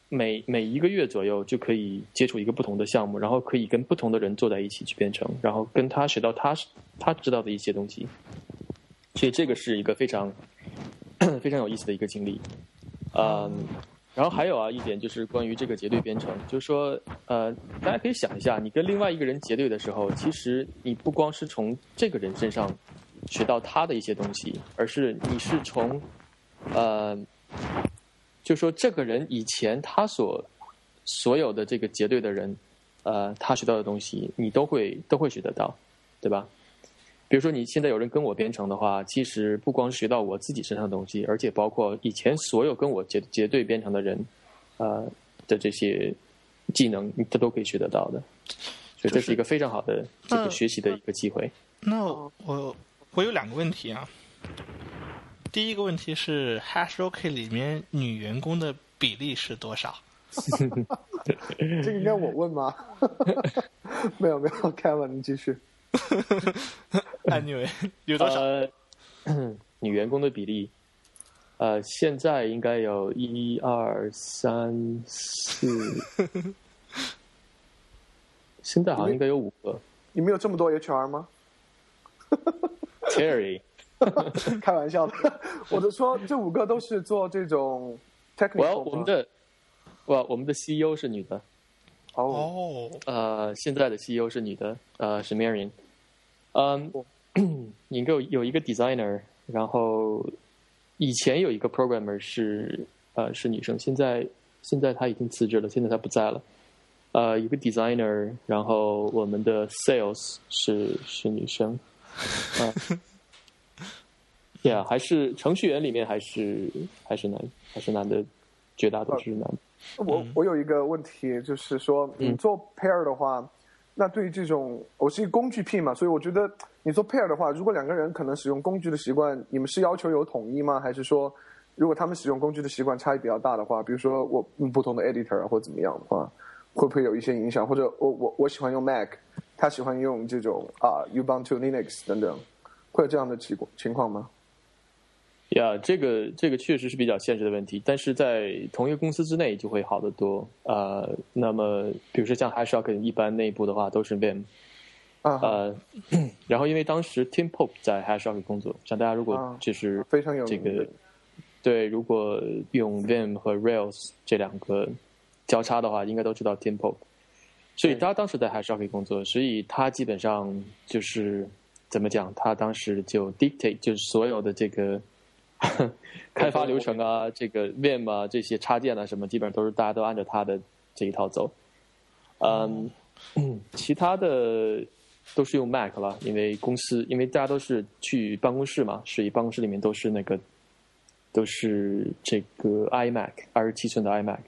每每一个月左右就可以接触一个不同的项目，然后可以跟不同的人坐在一起去编程，然后跟他学到他他知道的一些东西，所以这个是一个非常 *coughs* 非常有意思的一个经历。嗯，然后还有啊一点就是关于这个结对编程，就是说呃，大家可以想一下，你跟另外一个人结对的时候，其实你不光是从这个人身上学到他的一些东西，而是你是从呃。就说这个人以前他所所有的这个结对的人，呃，他学到的东西，你都会都会学得到，对吧？比如说你现在有人跟我编程的话，其实不光学到我自己身上的东西，而且包括以前所有跟我结结对编程的人，呃的这些技能，他都可以学得到的。所以这是一个非常好的这个学习的一个机会。那我我有两个问题啊。第一个问题是，HashRocket 里面女员工的比例是多少？*laughs* 这应该我问吗？*laughs* 没有没有，Kevin，你继续。*laughs* Anyway，有多少？女员工的比例，呃，现在应该有一二三四，现在好像应该有五个。你们有这么多 HR 吗？Terry。*laughs* 开玩笑的，我就说这五个都是做这种 technical。我我们的，我我们的 CEO 是女的。哦。呃，现在的 CEO 是女的，呃，是 Marion。嗯，一个 *clears throat* 有一个 designer，然后以前有一个 programmer 是呃是女生，现在现在她已经辞职了，现在她不在了。呃，一个 designer，然后我们的 sales 是是女生。啊。*laughs* 对啊，还是程序员里面还是还是男还是男的，绝大多数是男。我我有一个问题，就是说你做 pair 的话，那对于这种我是一个工具癖嘛，所以我觉得你做 pair 的话，如果两个人可能使用工具的习惯，你们是要求有统一吗？还是说如果他们使用工具的习惯差异比较大的话，比如说我用不同的 editor 或怎么样的话，会不会有一些影响？或者我我我喜欢用 Mac，他喜欢用这种啊 Ubuntu Linux 等等，会有这样的情情况吗？呀，这个这个确实是比较现实的问题，但是在同一个公司之内就会好得多。呃，那么比如说像 HashRocket 一般内部的话都是 Vim，呃，然后因为当时 Tim Pope 在 HashRocket 工作，像大家如果就是非常有这个对，如果用 Vim 和 Rails 这两个交叉的话，应该都知道 Tim Pope，所以他当时在 HashRocket 工作，所以他基本上就是怎么讲，他当时就 dictate 就是所有的这个。*laughs* 开发流程啊，这个 Vim 啊，这些插件啊，什么基本上都是大家都按照他的这一套走。嗯，其他的都是用 Mac 了，因为公司，因为大家都是去办公室嘛，所以办公室里面都是那个都是这个 iMac 二十七寸的 iMac。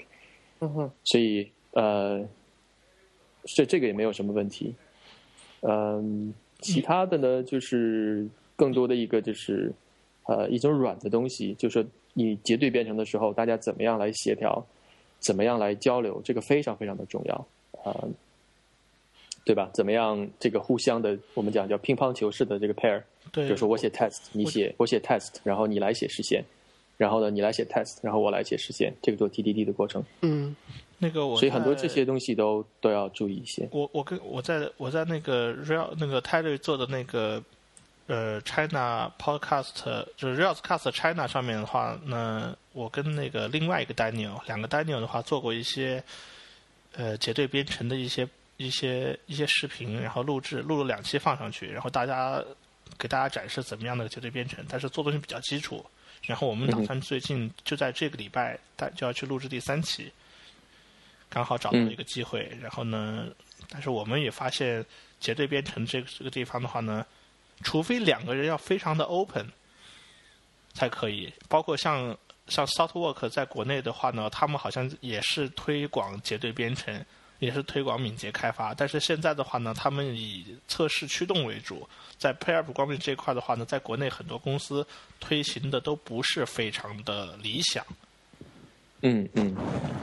嗯哼，所以呃，这这个也没有什么问题。嗯，其他的呢，就是更多的一个就是。呃，一种软的东西，就是你结对编程的时候，大家怎么样来协调，怎么样来交流，这个非常非常的重要，啊，对吧？怎么样这个互相的，我们讲叫乒乓球式的这个 pair，对，就是我写 test，你写我写 test，然后你来写实现，然后呢你来写 test，然后我来写实现，这个做 TDD 的过程。嗯，那个我所以很多这些东西都都要注意一些。我我跟我在我在那个 real 那个 Tyler 做的那个。呃，China Podcast 就是 Railscast China 上面的话，那我跟那个另外一个 Daniel，两个 Daniel 的话做过一些呃结对编程的一些一些一些视频，然后录制录了两期放上去，然后大家给大家展示怎么样的结对编程，但是做东西比较基础。然后我们打算最近就在这个礼拜，大就要去录制第三期，刚好找到一个机会。然后呢，但是我们也发现结对编程这个这个地方的话呢。除非两个人要非常的 open，才可以。包括像像 Softwork 在国内的话呢，他们好像也是推广结对编程，也是推广敏捷开发。但是现在的话呢，他们以测试驱动为主。在 Pairup 方面这一块的话呢，在国内很多公司推行的都不是非常的理想。嗯嗯，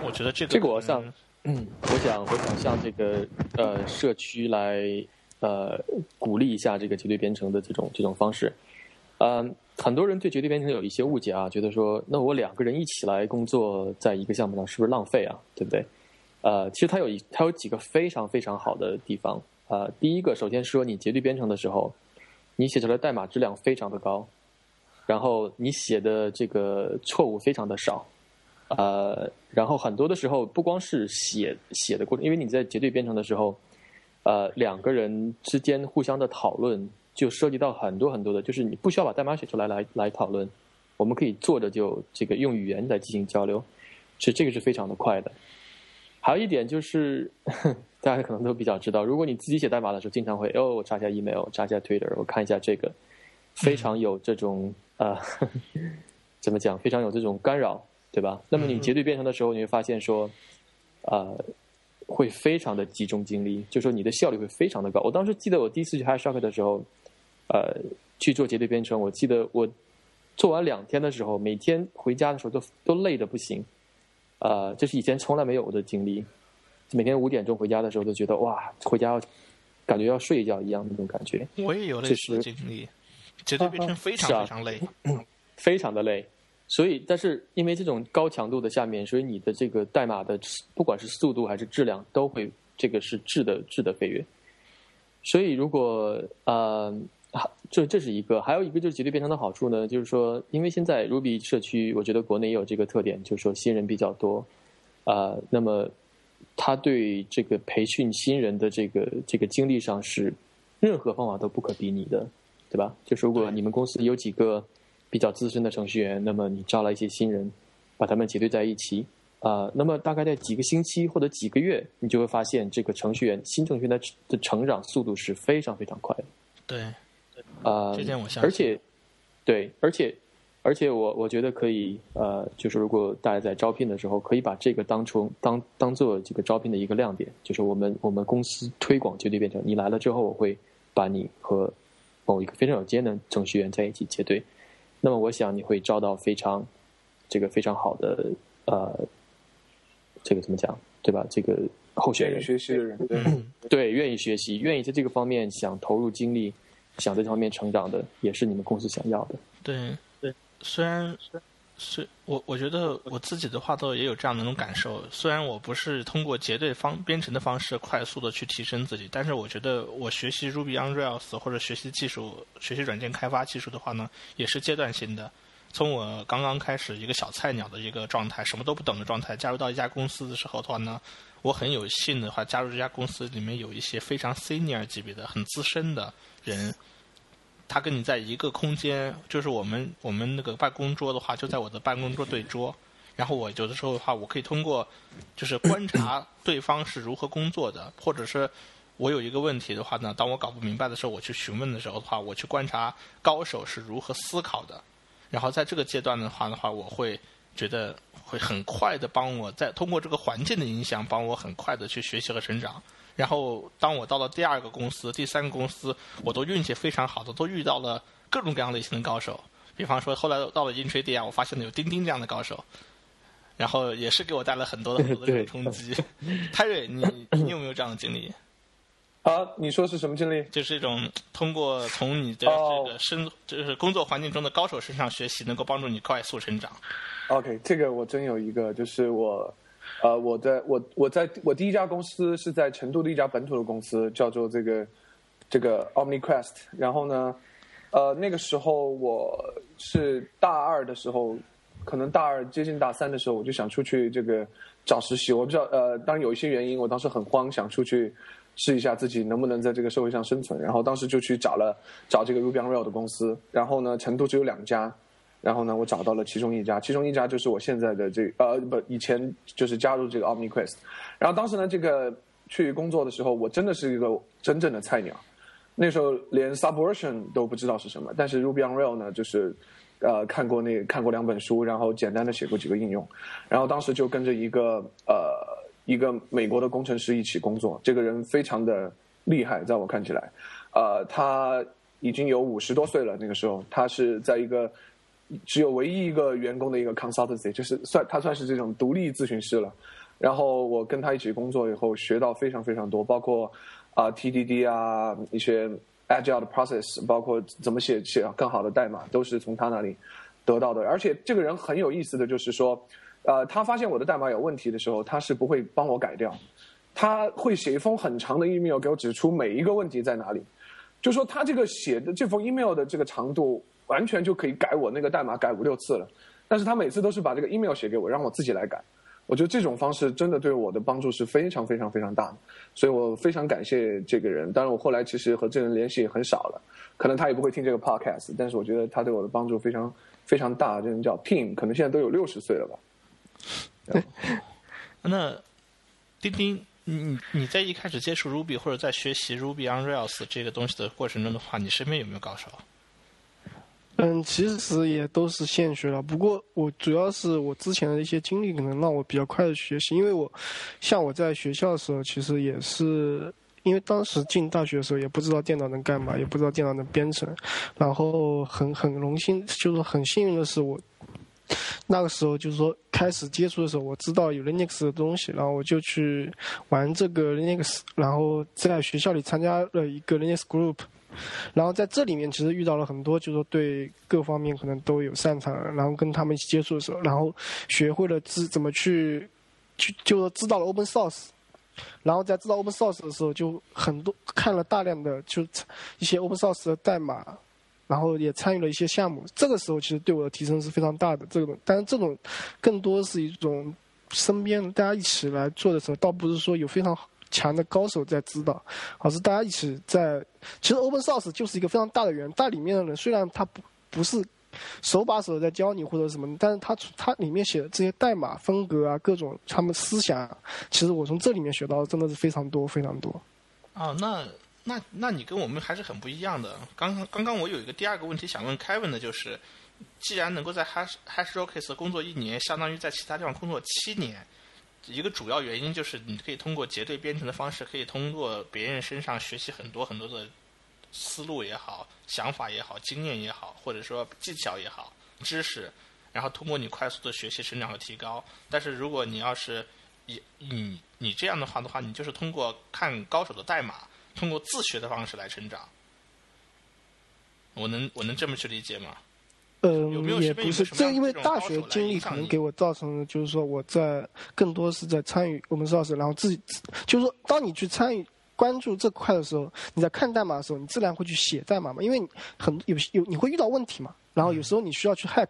我觉得这个这个我想，嗯，我想我想向这个呃社区来。呃，鼓励一下这个结对编程的这种这种方式。嗯，很多人对绝对编程有一些误解啊，觉得说，那我两个人一起来工作在一个项目上是不是浪费啊？对不对？呃，其实它有一它有几个非常非常好的地方。呃，第一个，首先说你绝对编程的时候，你写出来代码质量非常的高，然后你写的这个错误非常的少。呃，然后很多的时候不光是写写的过程，因为你在绝对编程的时候，呃，两个人之间互相的讨论。就涉及到很多很多的，就是你不需要把代码写出来来来讨论，我们可以坐着就这个用语言来进行交流，是这个是非常的快的。还有一点就是，*laughs* 大家可能都比较知道，如果你自己写代码的时候，经常会哦，我查一下 email，查一下 Twitter，我看一下这个，非常有这种呃，*laughs* 怎么讲，非常有这种干扰，对吧？那么你结对编程的时候，你会发现说，呃。会非常的集中精力，就说你的效率会非常的高。我当时记得我第一次去 HashiCorp 的时候，呃，去做节对编程，我记得我做完两天的时候，每天回家的时候都都累的不行，呃，这是以前从来没有的经历。每天五点钟回家的时候都觉得哇，回家要感觉要睡一觉一样那种感觉。我也有类似的经历，节对编程非常非常累，*clears throat* 非常的累。所以，但是因为这种高强度的下面，所以你的这个代码的不管是速度还是质量，都会这个是质的质的飞跃。所以，如果呃，这这是一个，还有一个就是绝对编程的好处呢，就是说，因为现在 Ruby 社区，我觉得国内也有这个特点，就是说新人比较多，啊，那么他对这个培训新人的这个这个精力上是任何方法都不可比拟的，对吧？就是如果你们公司有几个。比较资深的程序员，那么你招来一些新人，把他们结对在一起，啊，那么大概在几个星期或者几个月，你就会发现这个程序员新程序员的的成长速度是非常非常快的。对，啊，这点我相信。而且，对，而且，而且我我觉得可以，呃，就是如果大家在招聘的时候，可以把这个当成当当做这个招聘的一个亮点，就是我们我们公司推广绝对变成你来了之后，我会把你和某一个非常有经验的程序员在一起结对。那么我想你会招到非常，这个非常好的呃，这个怎么讲对吧？这个候选人学习的人，对，愿意学习，愿意在这个方面想投入精力，想在这方面成长的，也是你们公司想要的。对对，虽然。是我我觉得我自己的话都也有这样的一种感受。虽然我不是通过结对方编程的方式快速的去提升自己，但是我觉得我学习 Ruby on Rails 或者学习技术、学习软件开发技术的话呢，也是阶段性的。从我刚刚开始一个小菜鸟的一个状态，什么都不懂的状态，加入到一家公司的时候的话呢，我很有幸的话加入这家公司里面有一些非常 senior 级别的、很资深的人。他跟你在一个空间，就是我们我们那个办公桌的话，就在我的办公桌对桌。然后我有的时候的话，我可以通过就是观察对方是如何工作的，*laughs* 或者是我有一个问题的话呢，当我搞不明白的时候，我去询问的时候的话，我去观察高手是如何思考的。然后在这个阶段的话的话，我会觉得会很快的帮我在通过这个环境的影响，帮我很快的去学习和成长。然后，当我到了第二个公司、第三个公司，我都运气非常好的，都遇到了各种各样类型的高手。比方说，后来到了 i n t r a d 我发现了有钉钉这样的高手，然后也是给我带来很多的很多的冲击。*laughs* 泰瑞，你你有没有这样的经历？啊，你说是什么经历？就是一种通过从你的这个生，就是工作环境中的高手身上学习，能够帮助你快速成长。OK，这个我真有一个，就是我。呃，我在我我在我第一家公司是在成都的一家本土的公司，叫做这个这个 OmniQuest。然后呢，呃，那个时候我是大二的时候，可能大二接近大三的时候，我就想出去这个找实习。我不知道，呃，当然有一些原因，我当时很慌，想出去试一下自己能不能在这个社会上生存。然后当时就去找了找这个 Ruby on r a i l 的公司。然后呢，成都只有两家。然后呢，我找到了其中一家，其中一家就是我现在的这呃不，以前就是加入这个 OmniQuest。然后当时呢，这个去工作的时候，我真的是一个真正的菜鸟，那时候连 Subversion 都不知道是什么。但是 Ruby on r a i l 呢，就是呃看过那看过两本书，然后简单的写过几个应用。然后当时就跟着一个呃一个美国的工程师一起工作，这个人非常的厉害，在我看起来，呃他已经有五十多岁了，那个时候他是在一个。只有唯一一个员工的一个 consultancy，就是算他算是这种独立咨询师了。然后我跟他一起工作以后，学到非常非常多，包括啊 TDD 啊一些 Agile 的 process，包括怎么写写更好的代码，都是从他那里得到的。而且这个人很有意思的就是说，呃，他发现我的代码有问题的时候，他是不会帮我改掉，他会写一封很长的 email 给我指出每一个问题在哪里。就说他这个写的这封 email 的这个长度，完全就可以改我那个代码改五六次了。但是他每次都是把这个 email 写给我，让我自己来改。我觉得这种方式真的对我的帮助是非常非常非常大的，所以我非常感谢这个人。当然，我后来其实和这人联系也很少了，可能他也不会听这个 podcast。但是我觉得他对我的帮助非常非常大。这人叫 Tim，可能现在都有六十岁了吧。*laughs* 那丁丁。你你在一开始接触 Ruby 或者在学习 Ruby on Rails 这个东西的过程中的话，你身边有没有高手？嗯，其实也都是现学了。不过我主要是我之前的一些经历，可能让我比较快的学习。因为我像我在学校的时候，其实也是因为当时进大学的时候也不知道电脑能干嘛，也不知道电脑能编程，然后很很荣幸，就是很幸运的是我。那个时候就是说开始接触的时候，我知道有 Linux 的东西，然后我就去玩这个 Linux，然后在学校里参加了一个 Linux group，然后在这里面其实遇到了很多，就是说对各方面可能都有擅长，然后跟他们一起接触的时候，然后学会了知怎么去去，就知道了 Open Source，然后在知道 Open Source 的时候，就很多看了大量的就一些 Open Source 的代码。然后也参与了一些项目，这个时候其实对我的提升是非常大的。这种，但是这种更多是一种身边大家一起来做的时候，倒不是说有非常好强的高手在指导，而是大家一起在。其实 Open Source 就是一个非常大的圆，大里面的人虽然他不不是手把手的在教你或者什么，但是他他里面写的这些代码风格啊，各种他们思想，其实我从这里面学到的真的是非常多非常多。哦，那。那那你跟我们还是很不一样的。刚刚刚刚我有一个第二个问题想问 Kevin 的，就是既然能够在 Hash Hash r o c k e s 工作一年，相当于在其他地方工作七年，一个主要原因就是你可以通过结对编程的方式，可以通过别人身上学习很多很多的思路也好、想法也好、经验也好，或者说技巧也好、知识，然后通过你快速的学习、成长和提高。但是如果你要是以你你这样的话的话，你就是通过看高手的代码。通过自学的方式来成长，我能我能这么去理解吗？嗯，也不是，这因为大学经历可能给我造成的，就是说我在更多是在参与我们知道是，然后自己就是说，当你去参与关注这块的时候，你在看代码的时候，你自然会去写代码嘛，因为很有有你会遇到问题嘛，然后有时候你需要去 hack，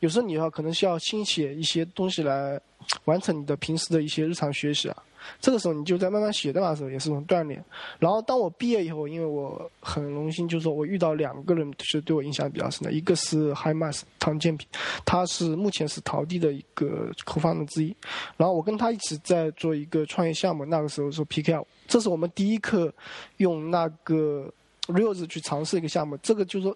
有时候你要可能需要新写一些东西来完成你的平时的一些日常学习啊。这个时候你就在慢慢写代码的时候也是一种锻炼。然后当我毕业以后，因为我很荣幸，就是说我遇到两个人是对我影响比较深的，一个是 Hi Mas 唐建平，他是目前是淘地的一个合伙人之一。然后我跟他一起在做一个创业项目，那个时候是 PKL，这是我们第一课用那个 Rails 去尝试一个项目。这个就是说，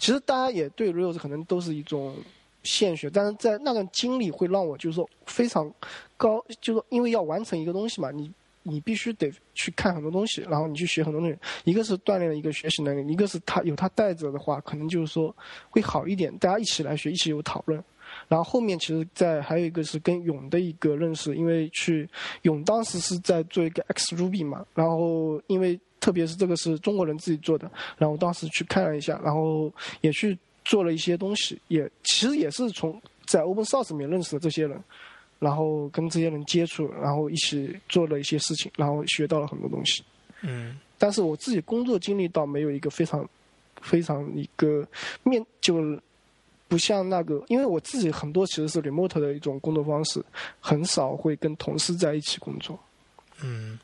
其实大家也对 Rails 可能都是一种。现学，但是在那段经历会让我就是说非常高，就是因为要完成一个东西嘛，你你必须得去看很多东西，然后你去学很多东西。一个是锻炼了一个学习能力，一个是他有他带着的话，可能就是说会好一点。大家一起来学，一起有讨论。然后后面其实，在还有一个是跟勇的一个认识，因为去勇当时是在做一个 X Ruby 嘛，然后因为特别是这个是中国人自己做的，然后当时去看了一下，然后也去。做了一些东西，也其实也是从在 Open Source 里面认识的这些人，然后跟这些人接触，然后一起做了一些事情，然后学到了很多东西。嗯，但是我自己工作经历倒没有一个非常非常一个面，就不像那个，因为我自己很多其实是 remote 的一种工作方式，很少会跟同事在一起工作。嗯。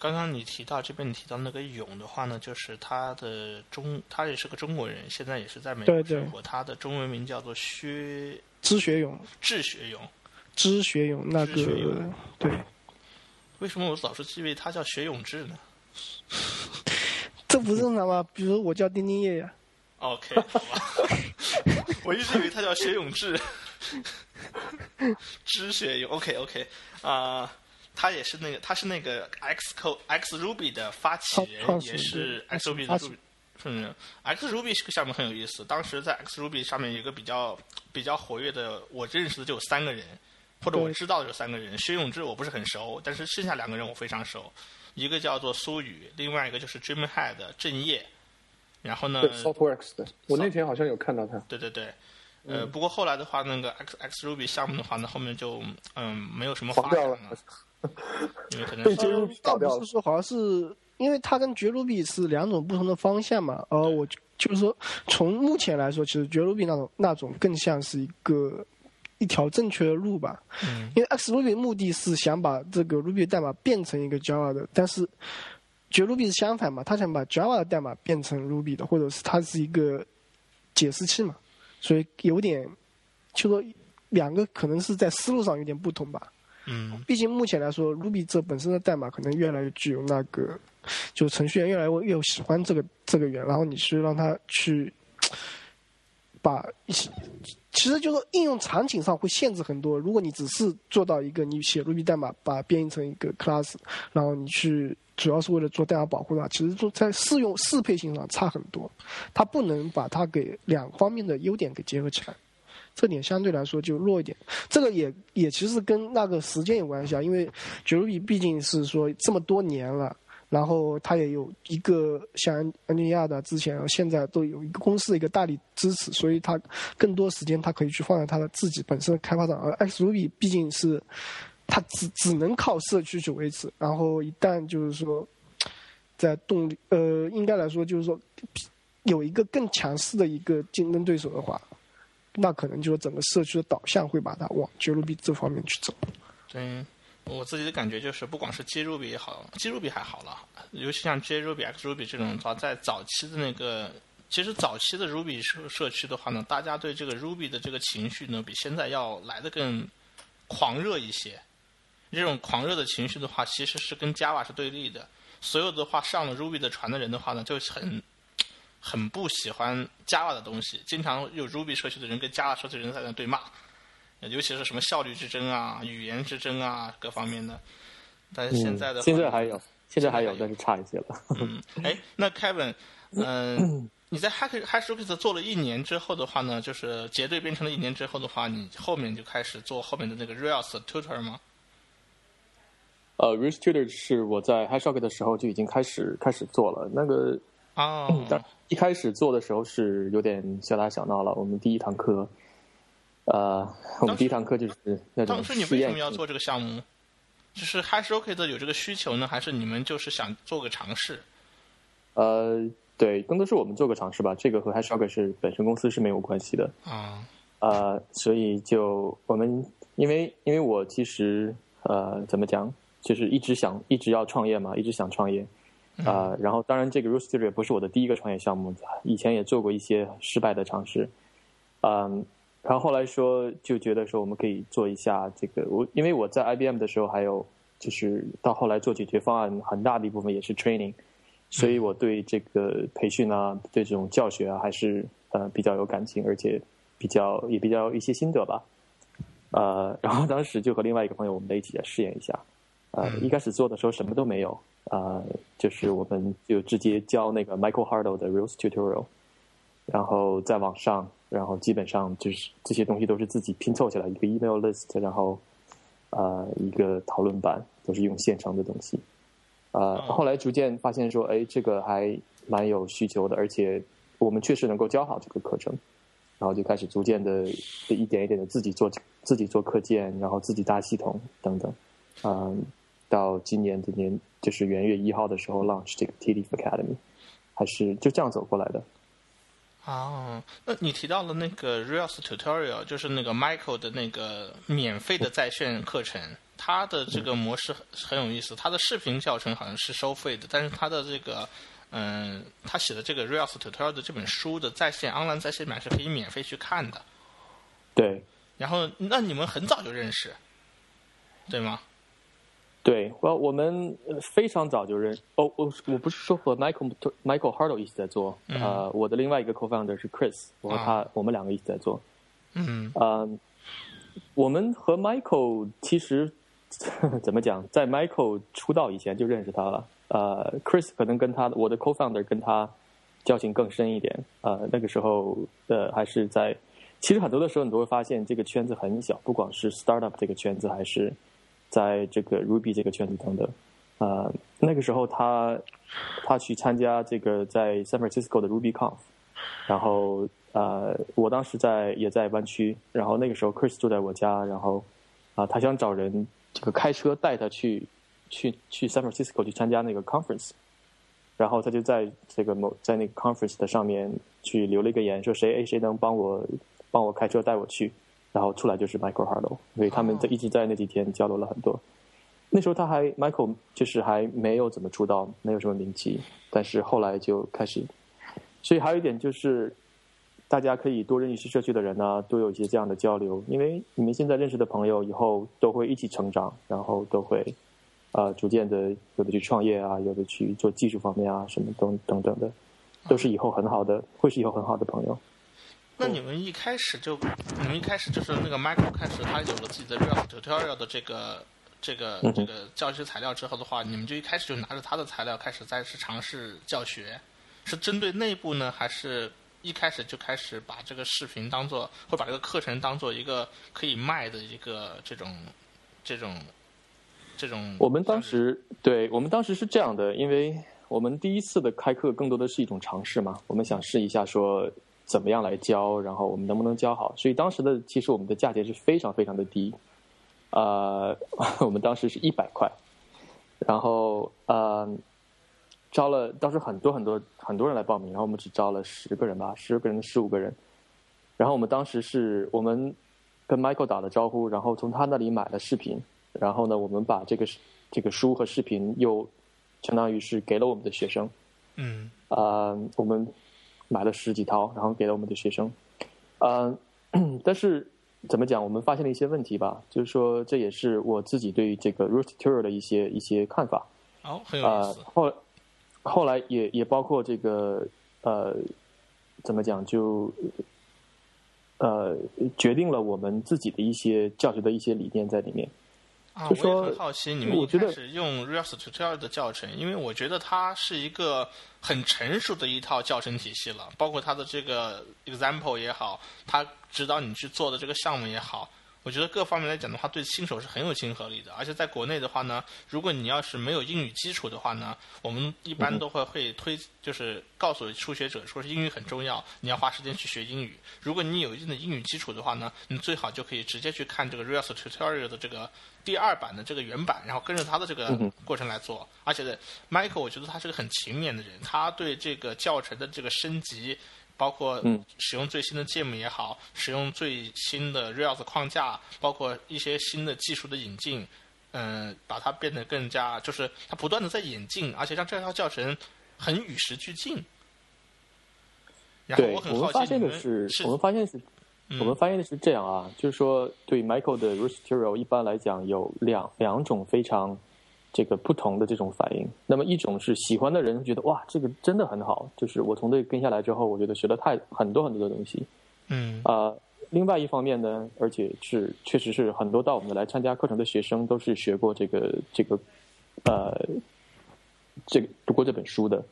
刚刚你提到这边，你提到那个勇的话呢，就是他的中，他也是个中国人，现在也是在美国生活。他的中文名叫做薛知学勇，智学勇，知学勇那个对。为什么我老是记为他叫学勇志呢？这不正常吗？比如我叫丁丁叶呀。OK，好吧。我一直以为他叫学勇志，知学勇。OK OK 啊。他也是那个，他是那个 X Code X Ruby 的发起人，也是 X Ruby 的助理。嗯，X Ruby 这个项目很有意思。当时在 X Ruby 上面有一个比较比较活跃的，我认识的就有三个人，或者我知道的有三个人。薛永志我不是很熟，但是剩下两个人我非常熟。一个叫做苏宇，另外一个就是 DreamHead 郑业。然后呢我那天好像有看到他。对对对，呃，不过后来的话，那个 X X Ruby 项目的话呢，后面就嗯没有什么发展了，被是 J-Ruby 倒搞掉了。不是说好像是因为他跟绝路比是两种不同的方向嘛，呃，我就就是说从目前来说，其实绝路比那种那种更像是一个一条正确的路吧，嗯。因为 X Ruby 目的是想把这个 Ruby 代码变成一个 Java 的，但是绝 Ruby 是相反嘛，他想把 Java 的代码变成 Ruby 的，或者是它是一个解释器嘛，所以有点就说两个可能是在思路上有点不同吧。嗯毕竟目前来说，Ruby 这本身的代码可能越来越具有那个，就程序员越来越越喜欢这个这个源，然后你去让他去 *tsk* 把一些，其实就是应用场景上会限制很多。如果你只是做到一个你写 Ruby 代码，把它编译成一个 class，然后你去主要是为了做代码保护的话，其实就在适用适配性上差很多。它不能把它给两方面的优点给结合起来。这点相对来说就弱一点，这个也也其实跟那个时间有关系啊，因为九比毕竟是说这么多年了，然后它也有一个像安尼亚的之前现在都有一个公司的一个大力支持，所以它更多时间它可以去放在它的自己本身的开发上，而 X Ruby 毕竟是它只只能靠社区去维持，然后一旦就是说在动力呃，应该来说就是说有一个更强势的一个竞争对手的话。那可能就是整个社区的导向会把它往 JRuby 这方面去走。对，我自己的感觉就是，不光是 JRuby 也好，JRuby 还好了，尤其像 J Ruby、X Ruby 这种，早在早期的那个，其实早期的 Ruby 社社区的话呢，大家对这个 Ruby 的这个情绪呢，比现在要来的更狂热一些。这种狂热的情绪的话，其实是跟 Java 是对立的。所有的话上了 Ruby 的船的人的话呢，就很很不喜欢 Java 的东西，经常有 Ruby 社区的人跟 Java 社区的人在那对骂，尤其是什么效率之争啊、语言之争啊各方面的。但是现在的现在还有，现在还有，但是差一些了。嗯，哎，那 Kevin，嗯、你在 Hack HashRoots 做了一年之后的话呢，就是结对编程了一年之后的话，你后面就开始做后面的那个 Rails tutor 吗？呃，Rails Tutor 是我在 HashRock 的时候就已经开始开始做了。那个哦，但一开始做的时候是有点小打小闹了。我们第一堂课，呃，我们第一堂课就是那种当时你为什么要做这个项目？就是 HashRocket 有这个需求呢，还是你们就是想做个尝试？呃，对，更多是我们做个尝试吧。这个和 HashRock 是本身公司是没有关系的。啊，呃，所以就我们因为因为我其实呃怎么讲，就是一直想一直要创业嘛，一直想创业。啊、然后当然这个 Roost Studio 也不是我的第一个创业项目，以前也做过一些失败的尝试。嗯，然后后来说就觉得说我们可以做一下这个，我因为我在 IBM 的时候还有就是到后来做解决方案很大的一部分也是 training，所以我对这个培训啊，对这种教学啊还是呃比较有感情，而且比较也比较有一些心得吧。呃，然后当时就和另外一个朋友，我们在一起来试验一下。呃，一开始做的时候什么都没有，呃，就是我们就直接教那个 Michael Hardo 的 Rails tutorial，然后在网上，然后基本上就是这些东西都是自己拼凑起来一个 email list，然后呃一个讨论版都是用现成的东西。呃，后来逐渐发现说，哎，这个还蛮有需求的，而且我们确实能够教好这个课程，然后就开始逐渐的一点一点的自己做自己做课件，然后自己搭系统等等，嗯、到今年的年就是元月一号的时候 launch 这个 TD Academy，还是就这样走过来的。哦，那你提到了那个 Rails tutorial，就是那个 Michael 的那个免费的在线课程，它的这个模式很有意思。它的视频教程好像是收费的，但是它的这个，嗯，他写的这个 Rails tutorial 的这本书的在线 online 在线版是可以免费去看的。对然后，那你们很早就认识，对吗？对，我我们呃非常早就认哦，我我不是说和 Michael Michael Hardo 一起在做，嗯呃，我的另外一个 co-founder 是 Chris，我和他、啊我们两个一起在做。嗯呃，我们和 Michael 其实 *laughs* 怎么讲，在 Michael 出道以前就认识他了。呃，Chris 可能跟他我的 co-founder 跟他交情更深一点。呃，那个时候呃还是在，其实很多的时候你都会发现这个圈子很小，不管是 startup 这个圈子，还是在这个 Ruby 这个圈子等等。呃，那个时候他他去参加这个在 San Francisco 的 RubyConf，然后呃，我当时在也在湾区，然后那个时候 Chris 住在我家，然后啊，他想找人这个开车带他去去去 San Francisco 去参加那个 conference，然后他就在这个某在那个 conference 的上面去留了一个言，说谁诶谁能帮我帮我开车带我去，然后出来就是 Michael Harlow，所以他们在一直在那几天交流了很多。那时候他还 Michael 就是还没有怎么出道，没有什么名气，但是后来就开始。所以还有一点就是，大家可以多认识社区的人呢，多有一些这样的交流，因为你们现在认识的朋友以后都会一起成长，然后都会呃逐渐的有的去创业啊，有的去做技术方面啊，什么等等等的，都是以后很好的，会是以后很好的朋友。那你们一开始就，你们一开始就是那个 Michael 开始他有了自己的 Real Tutorial 的这个。这个这个教学材料之后的话，你们就一开始就拿着他的材料开始在是尝试教学，是针对内部呢，还是一开始就开始把这个视频当做，或把这个课程当做一个可以卖的一个这种这种这种？我们当时对我们当时是这样的，因为我们第一次的开课更多的是一种尝试嘛，我们想试一下说怎么样来教，然后我们能不能教好，所以当时的其实我们的价钱是非常非常的低。呃，*laughs* 我们当时是一百块，然后呃，招了当时很多很多很多人来报名，然后我们只招了十个人吧，十个人十五个人，然后我们当时是我们跟 Michael 打了招呼，然后从他那里买了视频，然后呢，我们把这个这个书和视频又相当于是给了我们的学生，嗯，啊，我们买了十几套，然后给了我们的学生，嗯，但是。怎么讲？我们发现了一些问题吧，就是说，这也是我自己对于这个 Root Tour 的一些一些看法。哦，很有意思。后后来也也包括这个呃，怎么讲？就呃，决定了我们自己的一些教学的一些理念在里面。啊，我也很好奇，你们一开始用 Real Tutorial 的教程，因为我觉得它是一个很成熟的一套教程体系了，包括它的这个 example 也好，它指导你去做的这个项目也好。我觉得各方面来讲的话，对新手是很有亲和力的。而且在国内的话呢，如果你要是没有英语基础的话呢，我们一般都会会推，就是告诉初学者说是英语很重要，你要花时间去学英语。如果你有一定的英语基础的话呢，你最好就可以直接去看这个 Real Tutorial 的这个第二版的这个原版，然后跟着他的这个过程来做。而且，Michael 我觉得他是个很勤勉的人，他对这个教程的这个升级。包括使用最新的界面也好，使用最新的 Rails 框架，包括一些新的技术的引进，嗯，把它变得更加，就是它不断的在演进，而且让这套教程很与时俱进。然后，我们发现的是，我们发现是，我们发现的是这样啊，就是说，对 Michael 的 r e s t u r a l 一般来讲有两两种非常。这个不同的这种反应，那么一种是喜欢的人觉得哇，这个真的很好，就是我从这跟下来之后，我觉得学了太很多很多的东西，嗯啊，另外一方面呢，而且是确实是很多到我们来参加课程的学生都是学过这个这个呃这个读过这本书的，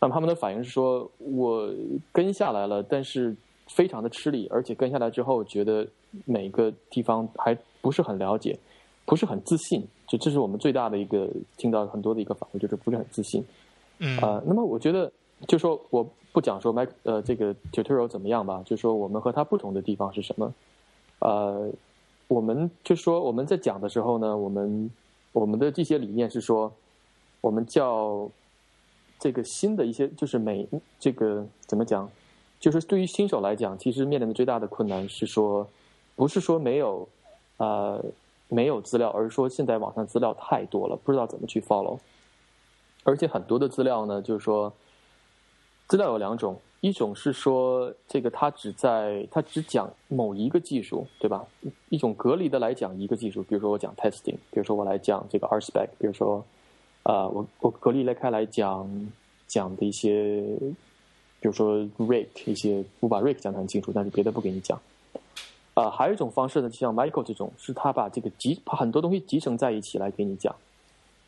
那么他们的反应是说我跟下来了，但是非常的吃力，而且跟下来之后觉得每个地方还不是很了解。不是很自信，就这是我们最大的一个听到很多的一个反馈，就是不是很自信。嗯啊，那么我觉得，就说我不讲说 Mac 呃这个 Tutorial 怎么样吧，就说我们和他不同的地方是什么？呃，我们就说我们在讲的时候呢，我们我们的这些理念是说，我们叫这个新的一些，就是每这个怎么讲？就是对于新手来讲，其实面临的最大的困难是说，不是说没有啊。没有资料，而是说现在网上资料太多了，不知道怎么去 follow。而且很多的资料呢，就是说，资料有两种，一种是说这个它只在它只讲某一个技术，对吧？一种隔离的来讲一个技术，比如说我讲 testing，比如说我来讲这个 RSpec，比如说啊，我我隔离来开来讲讲的一些，比如说 Rake 一些，我把 Rake 讲得很清楚，但是别的不给你讲。啊，还有一种方式呢，就像 Michael 这种，是他把这个集很多东西集成在一起来给你讲。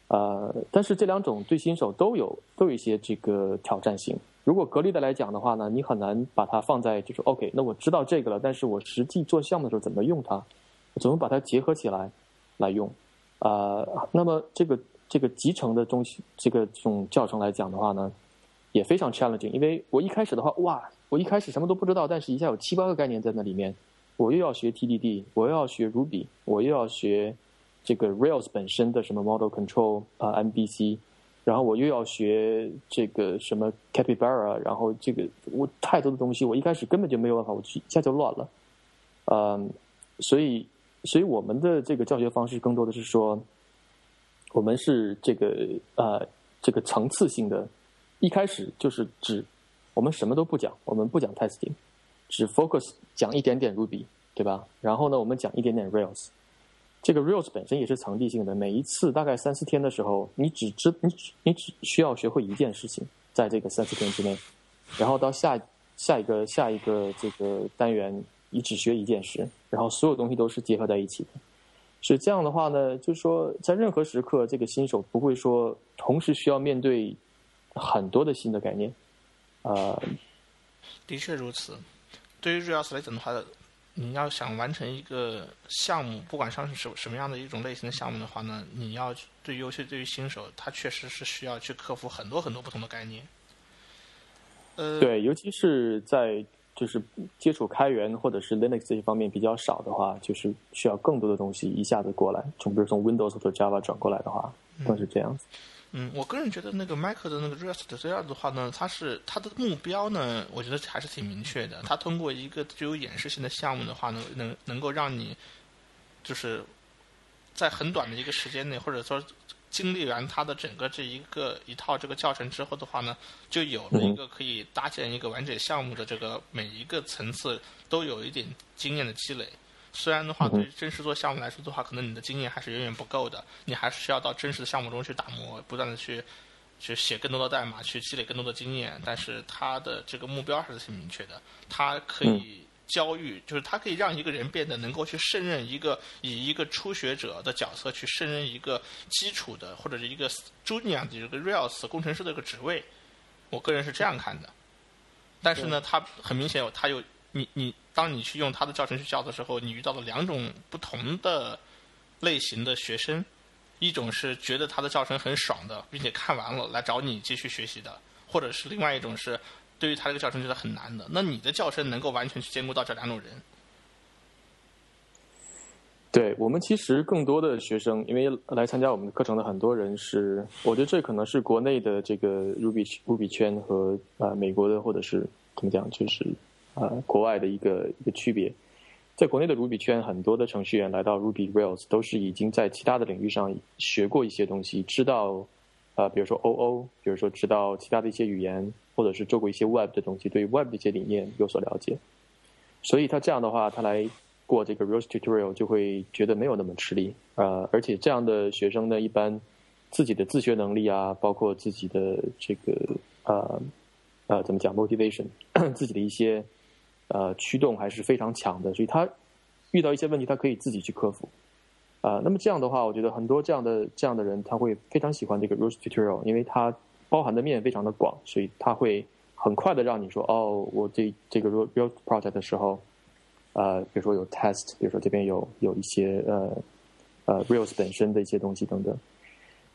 呃，但是这两种对新手都有都有一些这个挑战性。如果隔离的来讲的话呢，你很难把它放在就是 OK，那我知道这个了，但是我实际做项目的时候怎么用它，怎么把它结合起来来用？啊，那么这个这个集成的东西，这个这种教程来讲的话呢，也非常 challenging。因为我一开始的话，哇，我一开始什么都不知道，但是一下有七八个概念在那里面，我又要学 TDD，我又要学 Ruby，我又要学这个 Rails 本身的什么 Model Control 啊 MVC，然后我又要学这个什么 Capybara，然后这个我太多的东西，我一开始根本就没有办法，我去一下就乱了。嗯，所以，所以我们的这个教学方式更多的是说，我们是这个呃这个层次性的，一开始就是只我们什么都不讲，我们不讲 testing，只 focus 讲一点点 Ruby，对吧？然后呢，我们讲一点点 Rails，这个 Rails 本身也是层递性的，每一次大概三四天的时候，你只知你只你只需要学会一件事情，在这个三四天之内，然后到下下一个下一个这个单元。你只学一件事，然后所有东西都是结合在一起的。所以这样的话呢，就是说，在任何时刻，这个新手不会说同时需要面对很多的新的概念。呃，的确如此。对于 Rails 来讲的话，你要想完成一个项目，不管上是什什么样的一种类型的项目的话呢，你要对尤其对于新手，他确实是需要去克服很多很多不同的概念。呃，对，尤其是在。就是接触开源或者是 Linux 这些方面比较少的话，就是需要更多的东西一下子过来。从比如从 Windows 或者 Java 转过来的话，更是这样子。嗯，我个人觉得那个 Mac 的那个 Rust 这样的话呢，它是它的目标呢，我觉得还是挺明确的。它通过一个具有演示性的项目的话呢，能能够让你就是在很短的一个时间内，或者说。经历完它的整个这一个一套这个教程之后的话呢，就有了一个可以搭建一个完整项目的这个每一个层次都有一点经验的积累。虽然的话，对于真实做项目来说的话，可能你的经验还是远远不够的，你还是需要到真实的项目中去打磨，不断的去去写更多的代码，去积累更多的经验。但是它的这个目标还是挺明确的，它可以。教育就是它可以让一个人变得能够去胜任一个以一个初学者的角色去胜任一个基础的或者是一个 junior 的一个 Rails 工程师的一个职位，我个人是这样看的。但是呢，它很明显有，它有你你当你去用他的教程去教的时候，你遇到了两种不同的类型的学生，一种是觉得他的教程很爽的，并且看完了来找你继续学习的，或者是另外一种是。对于他这个教程觉得很难的，那你的教程能够完全去兼顾到这两种人？对我们其实更多的学生，因为来参加我们的课程的很多人是，我觉得这可能是国内的这个 Ruby Ruby 圈和呃美国的或者是怎么讲，就是呃国外的一个一个区别。在国内的 Ruby 圈，很多的程序员来到 Ruby Rails 都是已经在其他的领域上学过一些东西，知道呃比如说 OO，比如说知道其他的一些语言。或者是做过一些 Web 的东西，对 Web 的一些理念有所了解，所以他这样的话，他来过这个 Rails Tutorial 就会觉得没有那么吃力。呃，而且这样的学生呢，一般自己的自学能力啊，包括自己的这个呃呃怎么讲 motivation，自己的一些呃驱动还是非常强的，所以他遇到一些问题，他可以自己去克服。啊，那么这样的话，我觉得很多这样的这样的人，他会非常喜欢这个 Rails Tutorial，因为它。包含的面非常的广，所以他会很快的让你说哦，我这这个 real project 的时候，呃，比如说有 test，比如说这边有有一些呃呃 rails 本身的一些东西等等，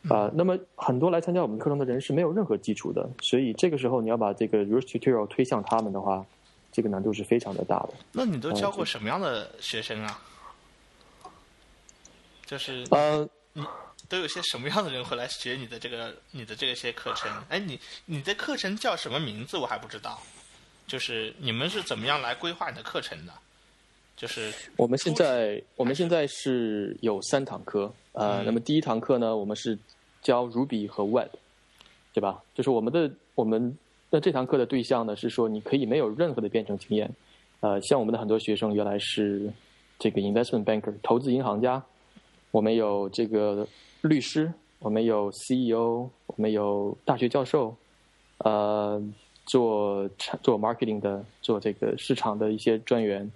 啊，那么很多来参加我们课程的人是没有任何基础的，所以这个时候你要把这个 rails tutorial 推向他们的话，这个难度是非常的大的。那你都教过什么样的学生啊？就是呃。都有些什么样的人会来学你的这个你的这些课程？哎，你你的课程叫什么名字？我还不知道。就是你们是怎么样来规划你的课程的？就是我们现在我们现在是有三堂课，呃，那么第一堂课呢，我们是教 Ruby 和 Web，对吧？就是我们的我们那这堂课的对象呢，是说你可以没有任何的编程经验，呃，像我们的很多学生原来是这个 investment banker 投资银行家，我们有这个。律师，我们有 CEO，我们有大学教授，呃，做做 marketing 的，做这个市场的一些专员。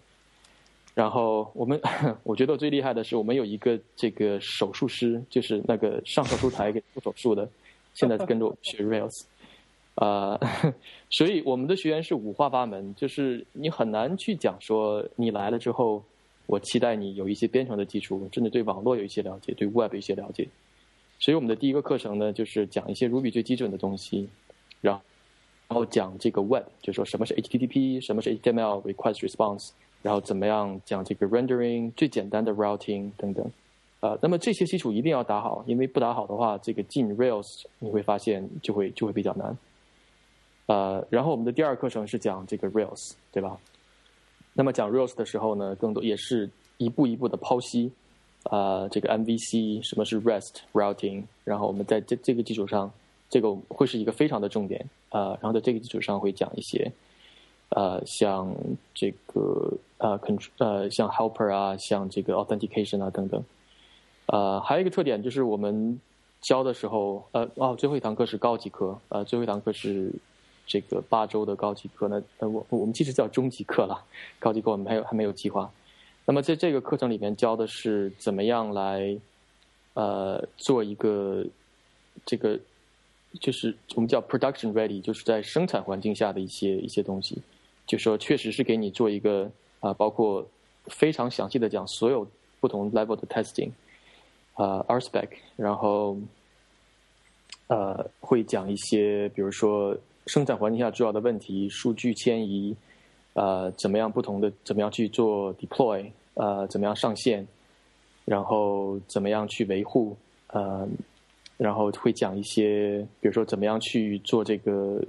然后我们，*laughs* 我觉得最厉害的是，我们有一个这个手术师，就是那个上手术台给做手术的，现在跟着我们学 Rails。啊，*laughs* 所以我们的学员是五花八门，就是你很难去讲说你来了之后。我期待你有一些编程的基础，甚至对网络有一些了解，对 Web 一些了解。所以我们的第一个课程呢，就是讲一些 Ruby 最基准的东西，然后然后讲这个 Web，就说什么是 HTTP，什么是 HTML request response，然后怎么样讲这个 rendering 最简单的 routing 等等。呃，那么这些基础一定要打好，因为不打好的话，这个进 Rails 你会发现就会就会比较难。呃，然后我们的第二课程是讲这个 Rails，对吧？那么讲 Rails 的时候呢，更多也是一步一步的剖析，呃，这个 MVC 什么是 REST routing，然后我们在这这个基础上，这个会是一个非常的重点，呃，然后在这个基础上会讲一些，呃，像这个呃 control 呃像 helper 啊，像这个 authentication 啊等等。呃，还有一个特点就是我们教的时候，呃，哦，最后一堂课是高级课，呃，最后一堂课是这个八周的高级课呢，呃，我我们其实叫中级课了，高级课我们还有还没有计划。那么在这个课程里面教的是怎么样来，呃，做一个这个就是我们叫 production ready，就是在生产环境下的一些一些东西，就说确实是给你做一个啊，包括非常详细的讲所有不同 level 的 testing。呃，RSpec，然后呃会讲一些，比如说生产环境下主要的问题，数据迁移，呃，怎么样不同的，怎么样去做 deploy，呃，怎么样上线，然后怎么样去维护，呃，然后会讲一些，比如说怎么样去做这个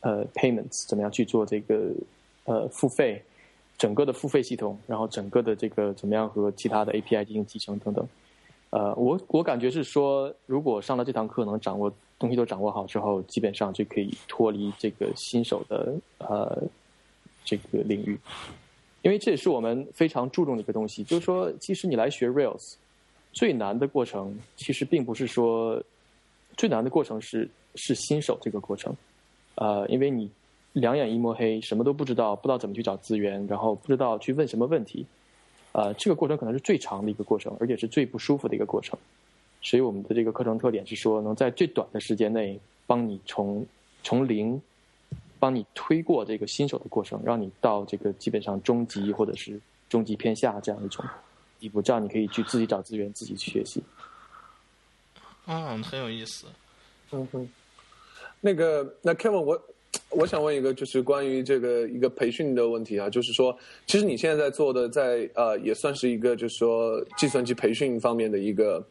呃 payments，怎么样去做这个呃付费，整个的付费系统，然后整个的这个怎么样和其他的 API 进行集成等等。呃，我我感觉是说，如果上了这堂课，能掌握东西都掌握好之后，基本上就可以脱离这个新手的呃这个领域，因为这也是我们非常注重的一个东西。就是说，其实你来学 Rails，最难的过程其实并不是说最难的过程是是新手这个过程，呃，因为你两眼一摸黑，什么都不知道，不知道怎么去找资源，然后不知道去问什么问题。呃，这个过程可能是最长的一个过程，而且是最不舒服的一个过程。所以我们的这个课程特点是说，能在最短的时间内帮你从从零，帮你推过这个新手的过程，让你到这个基本上中级或者是中级偏下这样一种地步，这样你可以去自己找资源，自己去学习。嗯，很有意思。嗯哼，那个，那 Kevin，我。我想问一个，就是关于这个一个培训的问题啊，就是说，其实你现在在做的，在呃，也算是一个，就是说，计算机培训方面的一个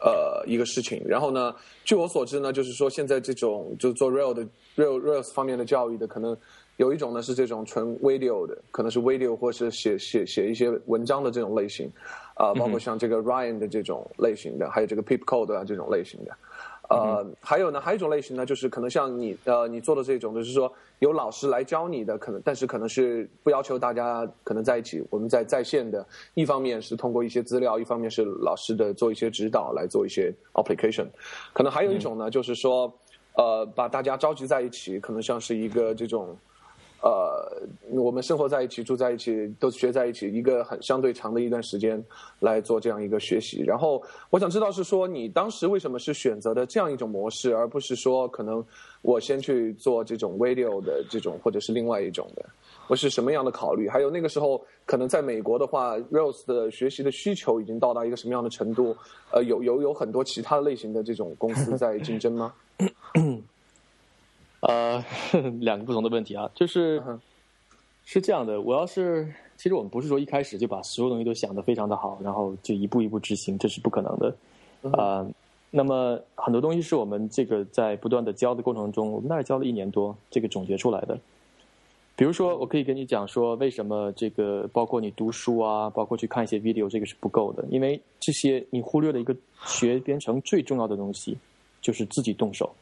呃一个事情。然后呢，据我所知呢，就是说，现在这种就做 Rail 的 Rail Rails 方面的教育的，可能有一种呢是这种纯 video 的，可能是 video 或是写写写一些文章的这种类型，啊，包括像这个 Ryan 的这种类型的，还有这个 Pip Code 啊这种类型的。呃，还有呢，还有一种类型呢，就是可能像你呃，你做的这种，就是说有老师来教你的，可能但是可能是不要求大家可能在一起，我们在在线的，一方面是通过一些资料，一方面是老师的做一些指导来做一些 application，可能还有一种呢，就是说呃，把大家召集在一起，可能像是一个这种。呃，我们生活在一起，住在一起，都学在一起，一个很相对长的一段时间来做这样一个学习。然后，我想知道是说，你当时为什么是选择的这样一种模式，而不是说可能我先去做这种 video 的这种，或者是另外一种的？我是什么样的考虑？还有那个时候，可能在美国的话，Rose 的学习的需求已经到达一个什么样的程度？呃，有有有很多其他类型的这种公司在竞争吗？*laughs* 呃，*laughs* 两个不同的问题啊，就是是这样的。我要是其实我们不是说一开始就把所有东西都想得非常的好，然后就一步一步执行，这是不可能的。啊，那么很多东西是我们这个在不断的教的过程中，我们大概教了一年多，这个总结出来的。比如说，我可以跟你讲说，为什么这个包括你读书啊，包括去看一些 video，这个是不够的，因为这些你忽略了一个学编程最重要的东西，就是自己动手。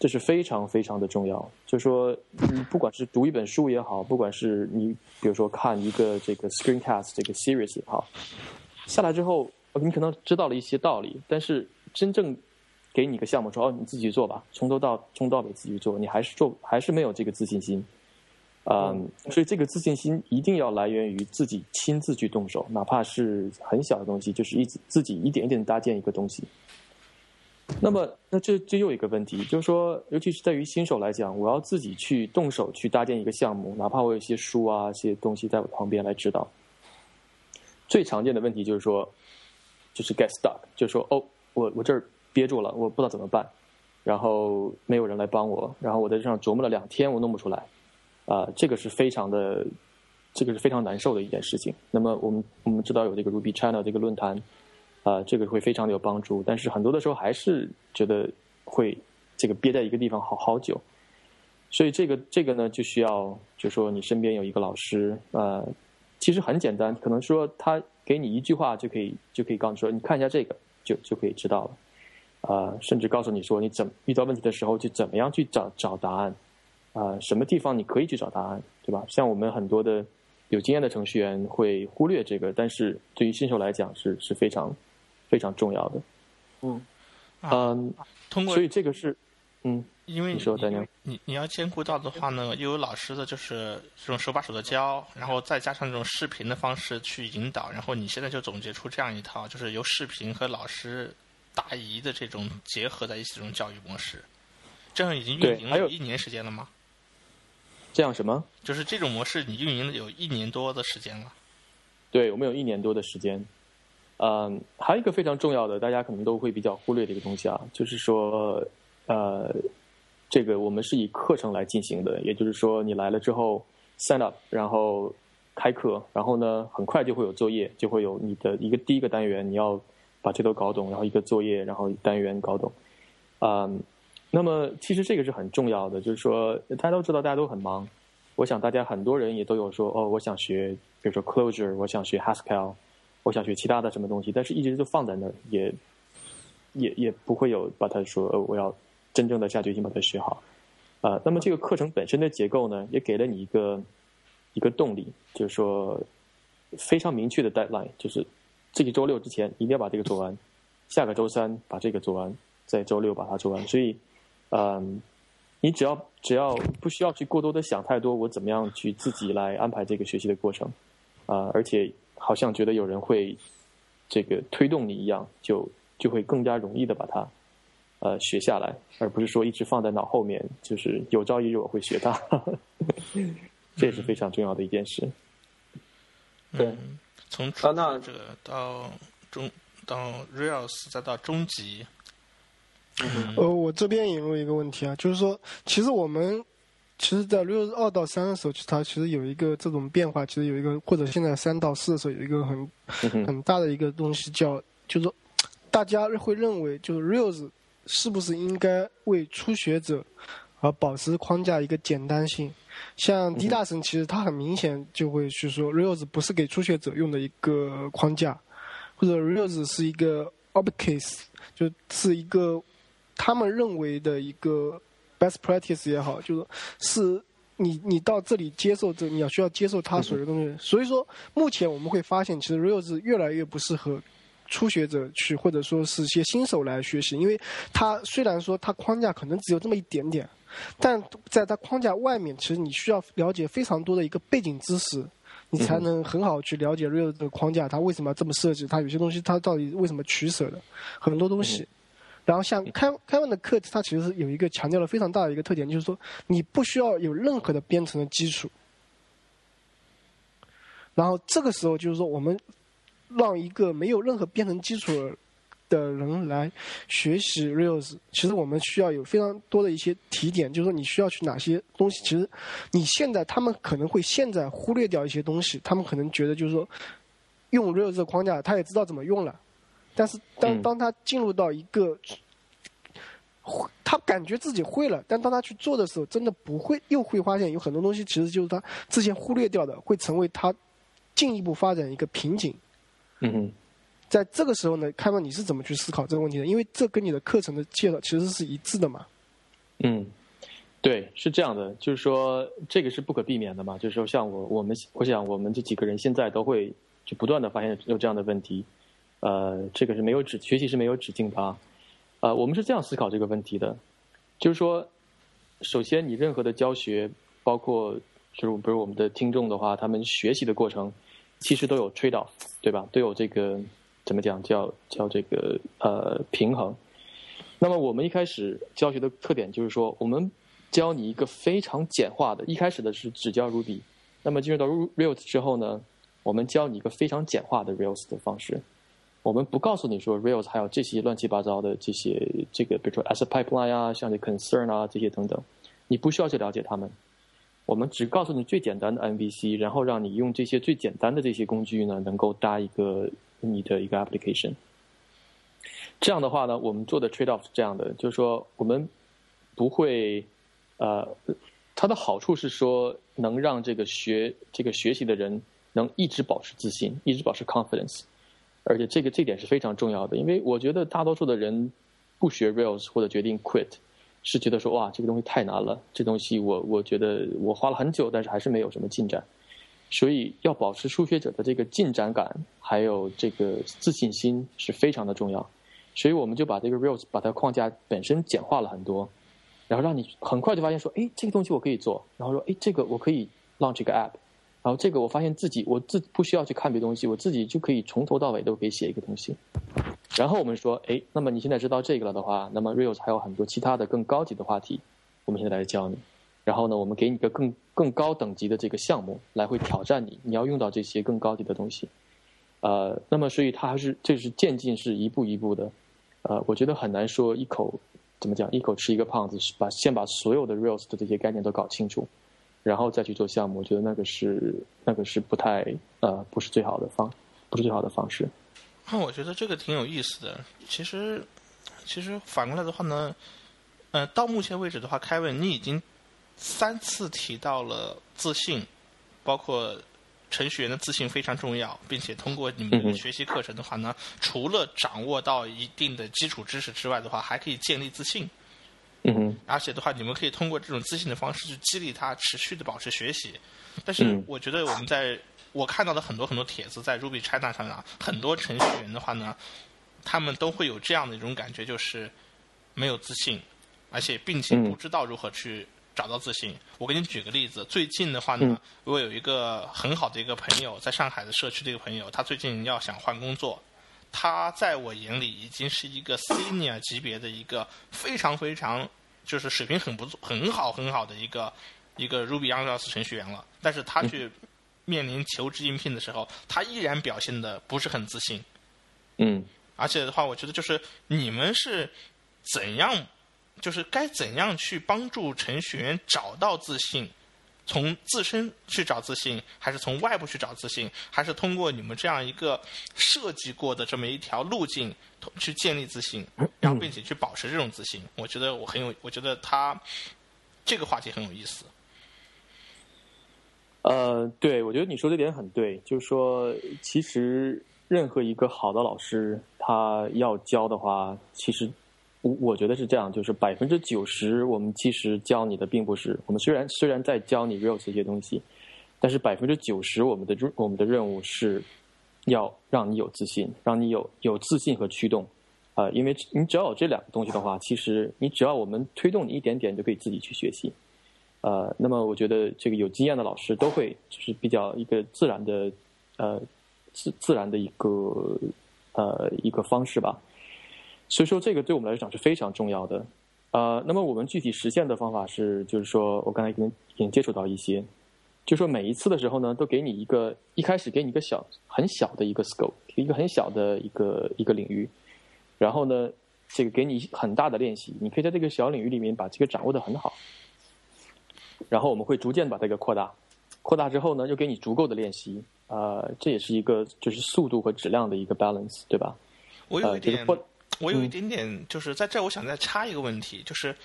这是非常非常的重要，就是说，你不管是读一本书也好，不管是你比如说看一个这个 screencast 这个 series 也好，下来之后，你可能知道了一些道理，但是真正给你个项目说哦，你自己做吧，从头到从到尾自己做，你还是做还是没有这个自信心，嗯，所以这个自信心一定要来源于自己亲自去动手，哪怕是很小的东西，就是一自己一点一点搭建一个东西。那么，那这这又一个问题，就是说，尤其是在于新手来讲，我要自己去动手去搭建一个项目，哪怕我有些书啊、一些东西在我旁边来指导。最常见的问题就是说，就是 get stuck，就是说，哦，我我这儿憋住了，我不知道怎么办，然后没有人来帮我，然后我在这上琢磨了两天，我弄不出来，啊，这个是非常的，这个是非常难受的一件事情。那么我们我们知道有这个 Ruby China 这个论坛，啊，这个会非常的有帮助，但是很多的时候还是觉得会这个憋在一个地方好好久，所以这个这个呢就需要就说你身边有一个老师，呃，其实很简单，可能说他给你一句话就可以就可以告诉说你看一下这个就就可以知道了。啊，甚至告诉你说，你怎遇到问题的时候，就怎么样去找找答案，啊，什么地方你可以去找答案，对吧？像我们很多的有经验的程序员会忽略这个，但是对于新手来讲是是非常非常重要的。嗯嗯，通过所以这个是嗯，因为你说大娘你你要兼顾到的话呢，又有老师的就是这种手把手的教，然后再加上这种视频的方式去引导，然后你现在就总结出这样一套，就是由视频和老师。答疑的这种结合在一起这种教育模式，这样已经运营了有一年时间了吗？这样什么？就是这种模式，你运营了有一年多的时间了。对，我们有一年多的时间。嗯，还有一个非常重要的，大家可能都会比较忽略的一个东西啊，就是说，呃，这个我们是以课程来进行的，也就是说，你来了之后 sign up，然后开课，然后呢，很快就会有作业，就会有你的一个第一个单元你要。把这都搞懂，然后一个作业，然后单元搞懂，嗯，那么其实这个是很重要的，就是说大家都知道大家都很忙，我想大家很多人也都有说哦，我想学，比如说 Closure，我想学 Haskell，我想学其他的什么东西，但是一直就放在那儿，也也也不会有把它说我要真正的下决心把它学好，啊，那么这个课程本身的结构呢，也给了你一个一个动力，就是说非常明确的 deadline，就是。这个周六之前一定要把这个做完，下个周三把这个做完，在周六把它做完。所以，嗯，你只要只要不需要去过多的想太多，我怎么样去自己来安排这个学习的过程，啊，而且好像觉得有人会这个推动你一样，就就会更加容易的把它呃学下来，而不是说一直放在脑后面，就是有朝一日我会学它，*laughs* 这也是非常重要的一件事。对。从初者到中到 Rails 再到中级，呃，我这边引入一个问题啊，就是说，其实我们其实，在 Rails 二到三的时候，其实它其实有一个这种变化，其实有一个或者现在三到四的时候有一个很 *laughs* 很大的一个东西叫，就是说，大家会认为，就是 Rails 是不是应该为初学者而保持框架一个简单性？像 D 大神，其实他很明显就会去说，Rails 不是给初学者用的一个框架，或者 Rails 是一个 Objects，就是一个他们认为的一个 Best Practice 也好，就是是你你到这里接受这，你要需要接受他所有的东西。所以说，目前我们会发现，其实 Rails 越来越不适合初学者去，或者说是些新手来学习，因为它虽然说它框架可能只有这么一点点。但在它框架外面，其实你需要了解非常多的一个背景知识，你才能很好去了解 Rails 这个框架它为什么要这么设计，它有些东西它到底为什么取舍的很多东西。然后像开开完的课，它其实是有一个强调了非常大的一个特点，就是说你不需要有任何的编程的基础。然后这个时候就是说，我们让一个没有任何编程基础。的人来学习 Rails，其实我们需要有非常多的一些提点，就是说你需要去哪些东西。其实你现在他们可能会现在忽略掉一些东西，他们可能觉得就是说用 Rails 这个框架，他也知道怎么用了。但是当当他进入到一个，他感觉自己会了，但当他去做的时候，真的不会，又会发现有很多东西其实就是他之前忽略掉的，会成为他进一步发展一个瓶颈。嗯哼。在这个时候呢，看到你是怎么去思考这个问题的，因为这跟你的课程的介绍其实是一致的嘛。嗯，对，是这样的，就是说这个是不可避免的嘛。就是说，像我我们，我想我们这几个人现在都会就不断的发现有这样的问题。呃，这个是没有止，学习是没有止境的。呃，我们是这样思考这个问题的，就是说，首先你任何的教学，包括就是比如我们的听众的话，他们学习的过程其实都有 trade off，对吧？都有这个。怎么讲叫叫这个呃平衡？那么我们一开始教学的特点就是说，我们教你一个非常简化的，一开始的是只教 Ruby，那么进入到 Rails 之后呢，我们教你一个非常简化的 Rails 的方式。我们不告诉你说 Rails 还有这些乱七八糟的这些这个，比如说 as a pipeline 啊，像这 concern 啊这些等等，你不需要去了解他们。我们只告诉你最简单的 MVC，然后让你用这些最简单的这些工具呢，能够搭一个你的一个 application。这样的话呢，我们做的 trade off 是这样的，就是说我们不会呃，它的好处是说能让这个学这个学习的人能一直保持自信，一直保持 confidence。而且这个这点是非常重要的，因为我觉得大多数的人不学 Rails 或者决定 quit，是觉得说哇这个东西太难了，这东西我我觉得我花了很久，但是还是没有什么进展。所以要保持初学者的这个进展感，还有这个自信心是非常的重要。所以我们就把这个 Rails 把它框架本身简化了很多，然后让你很快就发现说，哎，这个东西我可以做，然后说，哎，这个我可以 launch 一个 app。然后这个我发现自己我自不需要去看别东西，我自己就可以从头到尾都可以写一个东西。然后我们说，哎，那么你现在知道这个了的话，那么 Rails 还有很多其他的更高级的话题，我们现在来教你。然后呢，我们给你一个更更高等级的这个项目来会挑战你，你要用到这些更高级的东西。呃，那么所以它还是这是渐进，是一步一步的。呃，我觉得很难说一口怎么讲，一口吃一个胖子，把先把所有的 Rails 的这些概念都搞清楚。然后再去做项目，我觉得那个是那个是不太呃不是最好的方，不是最好的方式。那我觉得这个挺有意思的。其实其实反过来的话呢，呃，到目前为止的话，凯文你已经三次提到了自信，包括程序员的自信非常重要，并且通过你们的学习课程的话呢，除了掌握到一定的基础知识之外的话，还可以建立自信。嗯哼，而且的话，你们可以通过这种自信的方式去激励他持续的保持学习。但是，我觉得我们在我看到的很多很多帖子在 Ruby China 上啊，很多程序员的话呢，他们都会有这样的一种感觉，就是没有自信，而且并且不知道如何去找到自信。我给你举个例子，最近的话呢，我有一个很好的一个朋友，在上海的社区的一个朋友，他最近要想换工作。他在我眼里已经是一个 senior 级别的一个非常非常就是水平很不错、很好很好的一个一个 Ruby on Rails 程序员了。但是他去面临求职应聘的时候，他依然表现的不是很自信。嗯，而且的话，我觉得就是你们是怎样，就是该怎样去帮助程序员找到自信。从自身去找自信，还是从外部去找自信，还是通过你们这样一个设计过的这么一条路径去建立自信，然后并且去保持这种自信？我觉得我很有，我觉得他这个话题很有意思。呃，对，我觉得你说这点很对，就是说，其实任何一个好的老师，他要教的话，其实。我我觉得是这样，就是百分之九十，我们其实教你的并不是我们虽然虽然在教你 Rails 这些东西，但是百分之九十我们的任我们的任务是要让你有自信，让你有有自信和驱动，啊，因为你只要有这两个东西的话，其实你只要我们推动你一点点，就可以自己去学习，呃，那么我觉得这个有经验的老师都会就是比较一个自然的呃自自然的一个呃一个方式吧。所以说，这个对我们来讲是非常重要的。呃，那么我们具体实现的方法是，就是说我刚才已经已经接触到一些，就说每一次的时候呢，都给你一个一开始给你一个小很小的一个 scope，一个很小的一个一个领域，然后呢，这个给你很大的练习，你可以在这个小领域里面把这个掌握的很好，然后我们会逐渐把这个扩大，扩大之后呢，又给你足够的练习，呃，这也是一个就是速度和质量的一个 balance，对吧？我有一点。我有一点点，就是在这，我想再插一个问题，就是，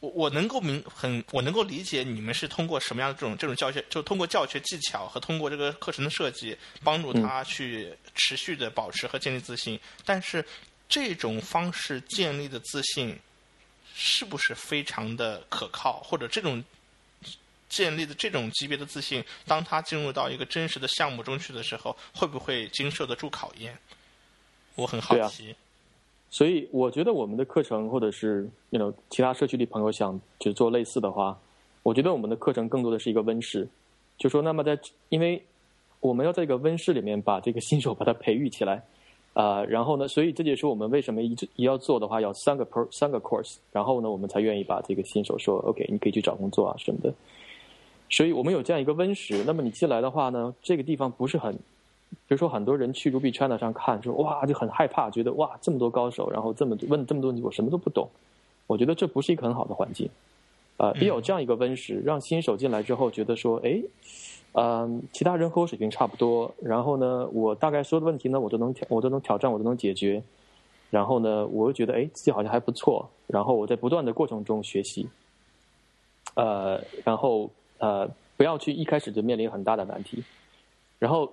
我我能够明很，我能够理解你们是通过什么样的这种这种教学，就通过教学技巧和通过这个课程的设计，帮助他去持续的保持和建立自信。但是这种方式建立的自信，是不是非常的可靠？或者这种建立的这种级别的自信，当他进入到一个真实的项目中去的时候，会不会经受得住考验？我很好奇。所以我觉得我们的课程，或者是 you know 其他社区里朋友想就做类似的话，我觉得我们的课程更多的是一个温室。就说那么在，因为我们要在一个温室里面把这个新手把它培育起来，啊，然后呢，所以这就是我们为什么一直一要做的话要三个 per 三个 course，然后呢，我们才愿意把这个新手说 OK，你可以去找工作啊什么的。所以我们有这样一个温室，那么你进来的话呢，这个地方不是很。比如说很多人去 Ruby China 上看，说哇就很害怕，觉得哇这么多高手，然后这么问这么多问题，我什么都不懂。我觉得这不是一个很好的环境。呃，也有这样一个温室，让新手进来之后觉得说，哎，嗯，其他人和我水平差不多，然后呢，我大概说的问题呢，我都能挑，我都能挑战，我都能解决。然后呢，我又觉得，哎，自己好像还不错。然后我在不断的过程中学习。呃，然后呃，不要去一开始就面临很大的难题。然后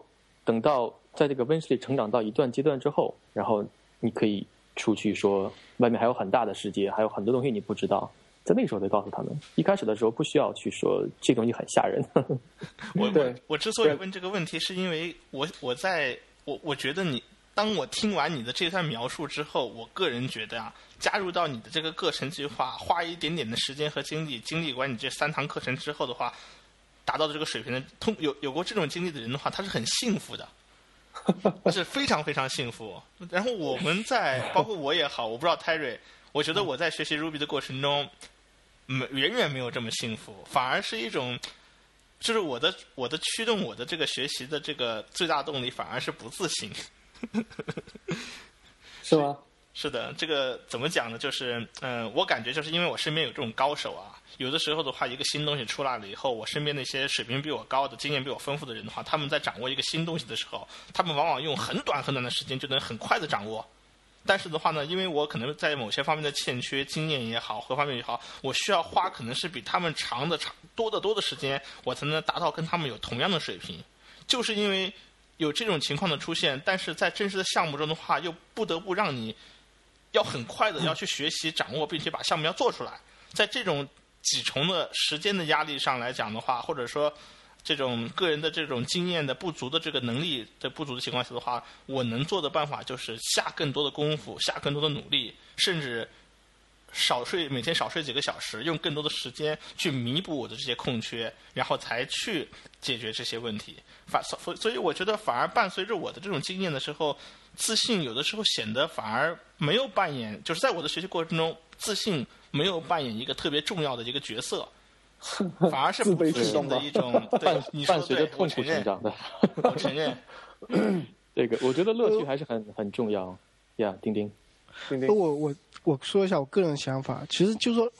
等到在这个温室里成长到一段阶段之后，然后你可以出去说，外面还有很大的世界，还有很多东西你不知道。在那个时候再告诉他们，一开始的时候不需要去说这东西很吓人。*laughs* 我我我之所以问这个问题，是因为我我在我我觉得你，当我听完你的这段描述之后，我个人觉得啊，加入到你的这个课程计划，花一点点的时间和精力，经历完你这三堂课程之后的话，达到这个水平的，通有有过这种经历的人的话，他是很幸福的，是非常非常幸福。然后我们在，包括我也好，我不知道泰瑞，我觉得我在学习 Ruby 的过程中。没远远没有这么幸福，反而是一种，就是我的我的驱动我的这个学习的这个最大动力，反而是不自信。*laughs* 是吗？是的，这个怎么讲呢？就是嗯，我感觉就是因为我身边有这种高手啊，有的时候的话，一个新东西出来了以后，我身边那些水平比我高的、经验比我丰富的人的话，他们在掌握一个新东西的时候，他们往往用很短很短的时间就能很快的掌握。但是的话呢，因为我可能在某些方面的欠缺经验也好，各方面也好，我需要花可能是比他们长的长多得多的时间，我才能达到跟他们有同样的水平。就是因为有这种情况的出现，但是在真实的项目中的话，又不得不让你要很快的要去学习掌握，并且把项目要做出来。在这种几重的时间的压力上来讲的话，或者说。这种个人的这种经验的不足的这个能力的不足的情况下的话，我能做的办法就是下更多的功夫，下更多的努力，甚至少睡，每天少睡几个小时，用更多的时间去弥补我的这些空缺，然后才去解决这些问题。反所所以，我觉得反而伴随着我的这种经验的时候，自信有的时候显得反而没有扮演，就是在我的学习过程中，自信没有扮演一个特别重要的一个角色。反而是不自信的一种，*laughs* 对，你说对，痛苦成长的，我承认。*coughs* 这个我觉得乐趣还是很很重要呀，丁丁。丁丁，我我我说一下我个人想法，其实就是说，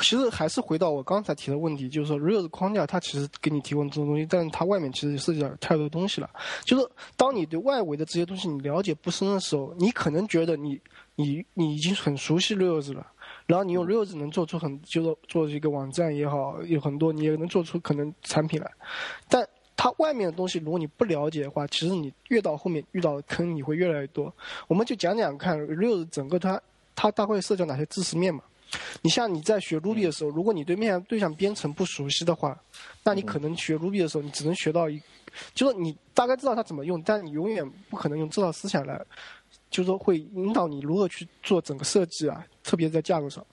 其实还是回到我刚才提的问题，就是说，Rails 框架它其实给你提供这种东西，但是它外面其实涉及到太多东西了。就是当你对外围的这些东西你了解不深的时候，你可能觉得你你你已经很熟悉 Rails 了。然后你用 Rails 能做出很，就是做一个网站也好，有很多你也能做出可能产品来，但它外面的东西如果你不了解的话，其实你越到后面遇到的坑你会越来越多。我们就讲讲看 r e a l 整个它它大概涉及哪些知识面嘛？你像你在学 Ruby 的时候，如果你对面向对象编程不熟悉的话，那你可能学 Ruby 的时候你只能学到一，就是你大概知道它怎么用，但你永远不可能用这套思想来。就是说会引导你如何去做整个设计啊，特别在架构上。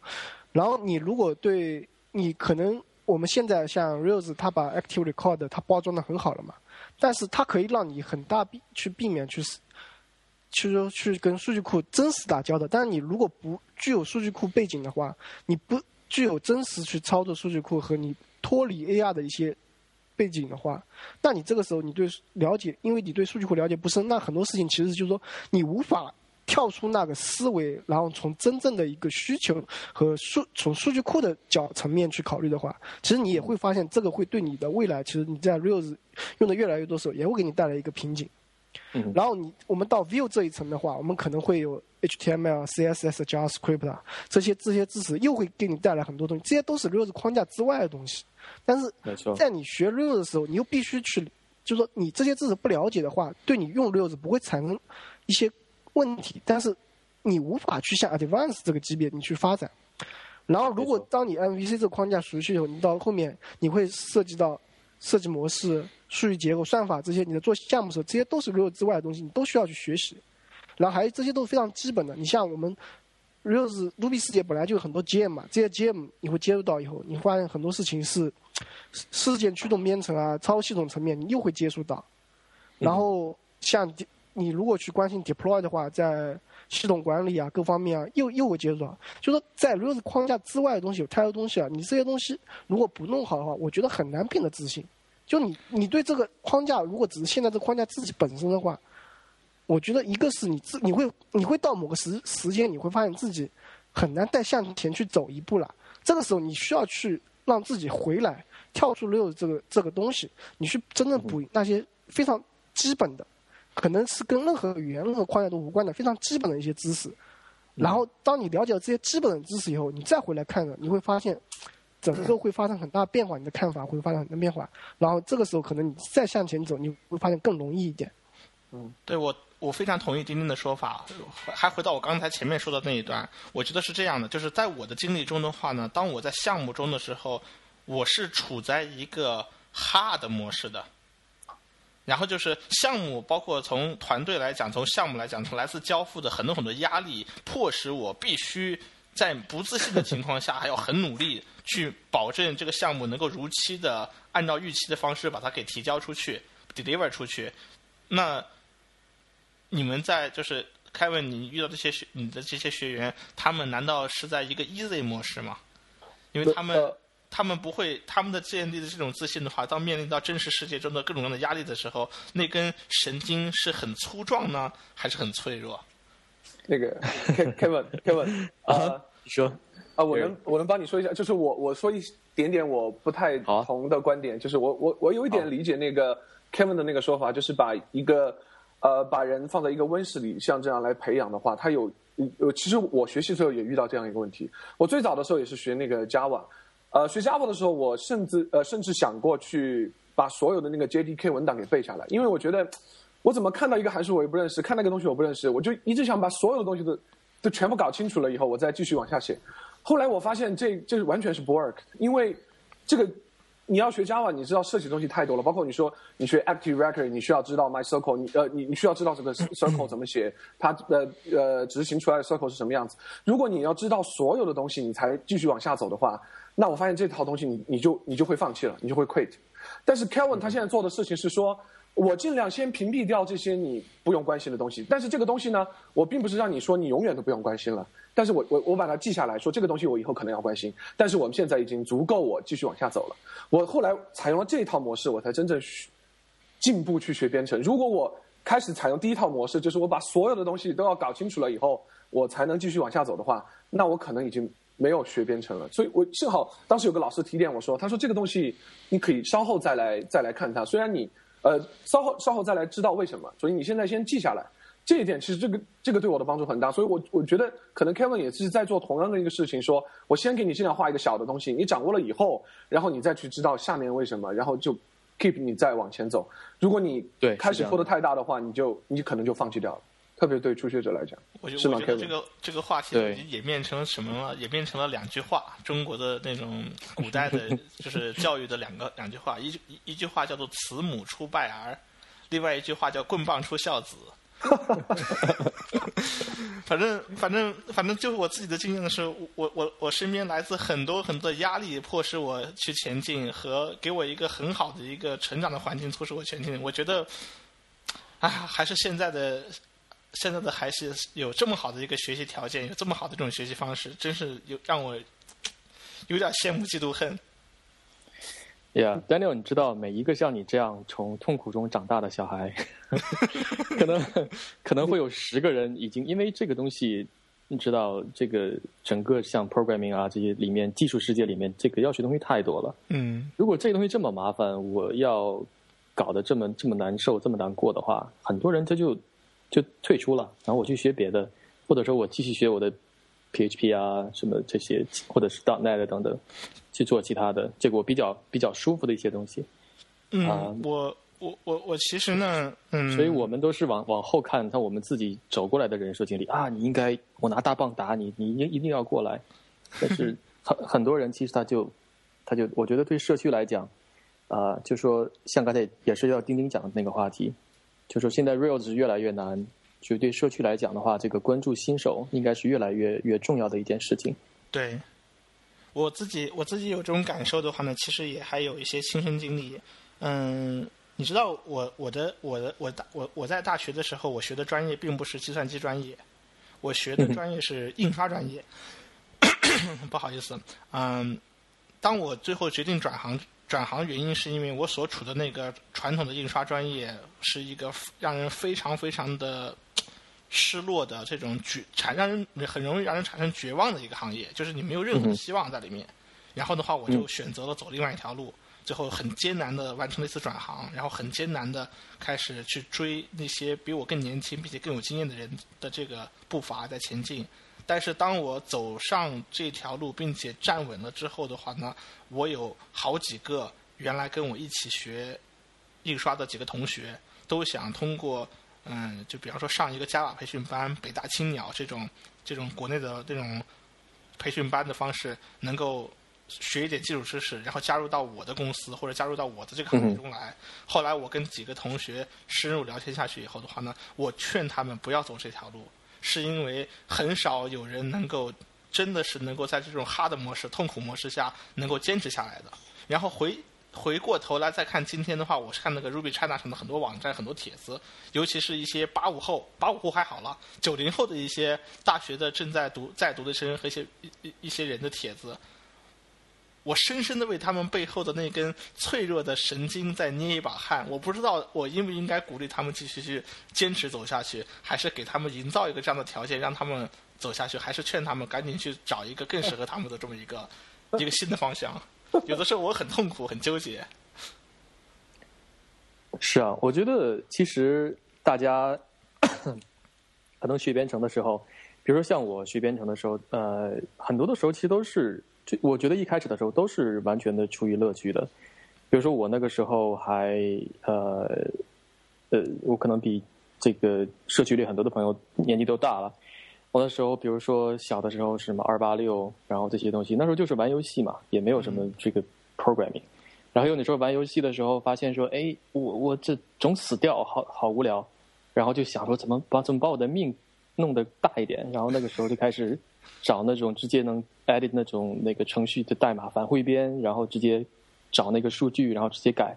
然后你如果对你可能我们现在像 Rails，它把 Active Record 它包装的很好了嘛，但是它可以让你很大避去避免去，去说去跟数据库真实打交道。但是你如果不具有数据库背景的话，你不具有真实去操作数据库和你脱离 AR 的一些。背景的话，那你这个时候你对了解，因为你对数据库了解不深，那很多事情其实就是说你无法跳出那个思维，然后从真正的一个需求和数从数据库的角层面去考虑的话，其实你也会发现这个会对你的未来，其实你在 Rails 用的越来越多时候，也会给你带来一个瓶颈。嗯。然后你我们到 View 这一层的话，我们可能会有 HTML、CSS、JavaScript 这些这些知识，又会给你带来很多东西，这些都是 Rails 框架之外的东西。但是，在你学 Rails 的时候，你又必须去，就是说你这些知识不了解的话，对你用 Rails 不会产生一些问题。但是，你无法去向 Advanced 这个级别你去发展。然后，如果当你 MVC 这个框架熟悉以后，你到后面你会涉及到设计模式、数据结构、算法这些，你在做项目的时候，这些都是 Rails 之外的东西，你都需要去学习。然后还这些都是非常基本的。你像我们。Rails Ruby 世界本来就有很多 GM 嘛，这些 GM 你会接触到以后，你发现很多事情是事件驱动编程啊，超系统层面你又会接触到。然后像你如果去关心 Deploy 的话，在系统管理啊各方面啊，又又会接触到。就说在 Rails 框架之外的东西有太多东西啊，你这些东西如果不弄好的话，我觉得很难变得自信。就你你对这个框架，如果只是现在这个框架自己本身的话，我觉得一个是你自你会你会到某个时时间，你会发现自己很难再向前去走一步了。这个时候你需要去让自己回来，跳出 Rails 这个这个东西，你去真正补那些非常基本的，可能是跟任何语言、任何框架都无关的非常基本的一些知识。然后当你了解了这些基本的知识以后，你再回来看呢，你会发现。整个会发生很大变化，你的看法会发生很大变化，然后这个时候可能你再向前走，你会发现更容易一点。嗯，对我我非常同意丁丁的说法，还回到我刚才前面说的那一段，我觉得是这样的，就是在我的经历中的话呢，当我在项目中的时候，我是处在一个 hard 模式的，然后就是项目，包括从团队来讲，从项目来讲，从来自交付的很多很多压力，迫使我必须在不自信的情况下，还要很努力。去保证这个项目能够如期的按照预期的方式把它给提交出去，deliver 出去。那你们在就是凯文，你遇到这些学你的这些学员，他们难道是在一个 easy 模式吗？因为他们他们不会他们的建立的这种自信的话，当面临到真实世界中的各种各样的压力的时候，那根神经是很粗壮呢，还是很脆弱？那个 Kevin，Kevin *laughs* 啊，你说。啊，我能我能帮你说一下，就是我我说一点点我不太同的观点，就是我我我有一点理解那个 Kevin 的那个说法，就是把一个呃把人放在一个温室里，像这样来培养的话，他有有其实我学习的时候也遇到这样一个问题。我最早的时候也是学那个 Java，呃，学 Java 的时候，我甚至呃甚至想过去把所有的那个 JDK 文档给背下来，因为我觉得我怎么看到一个函数我也不认识，看那个东西我不认识，我就一直想把所有的东西都都全部搞清楚了以后，我再继续往下写。后来我发现这这完全是不 work，因为这个你要学 Java，你知道涉及东西太多了。包括你说你学 Active Record，你需要知道 My Circle，你呃你你需要知道这个 *coughs* Circle 怎么写，它的呃执行出来的 Circle 是什么样子。如果你要知道所有的东西，你才继续往下走的话，那我发现这套东西你你就你就会放弃了，你就会 quit。但是 Kevin 他现在做的事情是说。我尽量先屏蔽掉这些你不用关心的东西，但是这个东西呢，我并不是让你说你永远都不用关心了，但是我我我把它记下来说这个东西我以后可能要关心，但是我们现在已经足够我继续往下走了。我后来采用了这一套模式，我才真正进步去学编程。如果我开始采用第一套模式，就是我把所有的东西都要搞清楚了以后，我才能继续往下走的话，那我可能已经没有学编程了。所以我幸好当时有个老师提点我说，他说这个东西你可以稍后再来再来看它，虽然你。呃，稍后稍后再来知道为什么，所以你现在先记下来，这一点其实这个这个对我的帮助很大，所以我我觉得可能 Kevin 也是在做同样的一个事情，说我先给你尽量画一个小的东西，你掌握了以后，然后你再去知道下面为什么，然后就 keep 你再往前走。如果你对开始拖得太大的话，你就你可能就放弃掉了。特别对初学者来讲，我觉得这个这个话题已经演变成了什么了？演变成了两句话，中国的那种古代的，就是教育的两个两句话，一句一句话叫做“慈母出败儿”，另外一句话叫“棍棒出孝子”。反正反正反正，就是我自己的经验是，我我我身边来自很多很多的压力，迫使我去前进，和给我一个很好的一个成长的环境，促使我前进。我觉得，啊，还是现在的。现在的孩子有这么好的一个学习条件，有这么好的这种学习方式，真是有让我有点羡慕嫉妒恨。Yeah，Daniel，你知道每一个像你这样从痛苦中长大的小孩，*laughs* 可能可能会有十个人已经因为这个东西，你知道这个整个像 programming 啊这些里面技术世界里面，这个要学东西太多了。嗯，如果这个东西这么麻烦，我要搞得这么这么难受、这么难过的话，很多人他就。就退出了，然后我去学别的，或者说我继续学我的 PHP 啊什么这些，或者是 .NET 等等，去做其他的，这个我比较比较舒服的一些东西。嗯，我我我我其实呢，嗯，所以我们都是往往后看，看我们自己走过来的人生经历啊，你应该我拿大棒打你，你一一定要过来。但是 *laughs* 很很多人其实他就他就我觉得对社区来讲，啊，就说像刚才也是要丁丁讲的那个话题。就说现在 Rails 越来越难，就对社区来讲的话，这个关注新手应该是越来越越重要的一件事情。对，我自己我自己有这种感受的话呢，其实也还有一些亲身经历。嗯，你知道我我的我的我大我我在大学的时候，我学的专业并不是计算机专业，我学的专业是印刷专业。*coughs* 不好意思，嗯，当我最后决定转行转行原因是因为我所处的那个传统的印刷专业是一个让人非常非常的失落的这种绝产让人很容易让人产生绝望的一个行业，就是你没有任何的希望在里面。然后的话，我就选择了走另外一条路，最后很艰难的完成了一次转行，然后很艰难的开始去追那些比我更年轻并且更有经验的人的这个步伐在前进。但是当我走上这条路并且站稳了之后的话呢，我有好几个原来跟我一起学印刷的几个同学，都想通过嗯，就比方说上一个 Java 培训班、北大青鸟这种这种国内的这种培训班的方式，能够。学一点基础知识，然后加入到我的公司或者加入到我的这个行业中来。后来我跟几个同学深入聊天下去以后的话呢，我劝他们不要走这条路，是因为很少有人能够真的是能够在这种 hard 模式、痛苦模式下能够坚持下来的。然后回回过头来再看今天的话，我是看那个 Ruby China 上的很多网站、很多帖子，尤其是一些八五后、八五后还好了，九零后的一些大学的正在读在读的生和一些一一些人的帖子。我深深的为他们背后的那根脆弱的神经在捏一把汗。我不知道我应不应该鼓励他们继续去坚持走下去，还是给他们营造一个这样的条件让他们走下去，还是劝他们赶紧去找一个更适合他们的这么一个一个新的方向。*laughs* 有的时候我很痛苦，很纠结。是啊，我觉得其实大家 *coughs* 可能学编程的时候，比如说像我学编程的时候，呃，很多的时候其实都是。就我觉得一开始的时候都是完全的出于乐趣的，比如说我那个时候还呃呃，我可能比这个社区里很多的朋友年纪都大了。我那时候比如说小的时候是什么二八六，然后这些东西，那时候就是玩游戏嘛，也没有什么这个 programming。然后有的时候玩游戏的时候发现说，哎，我我这总死掉，好好无聊。然后就想说怎么把怎么把我的命弄得大一点。然后那个时候就开始。找那种直接能 edit 那种那个程序的代码反汇编，然后直接找那个数据，然后直接改。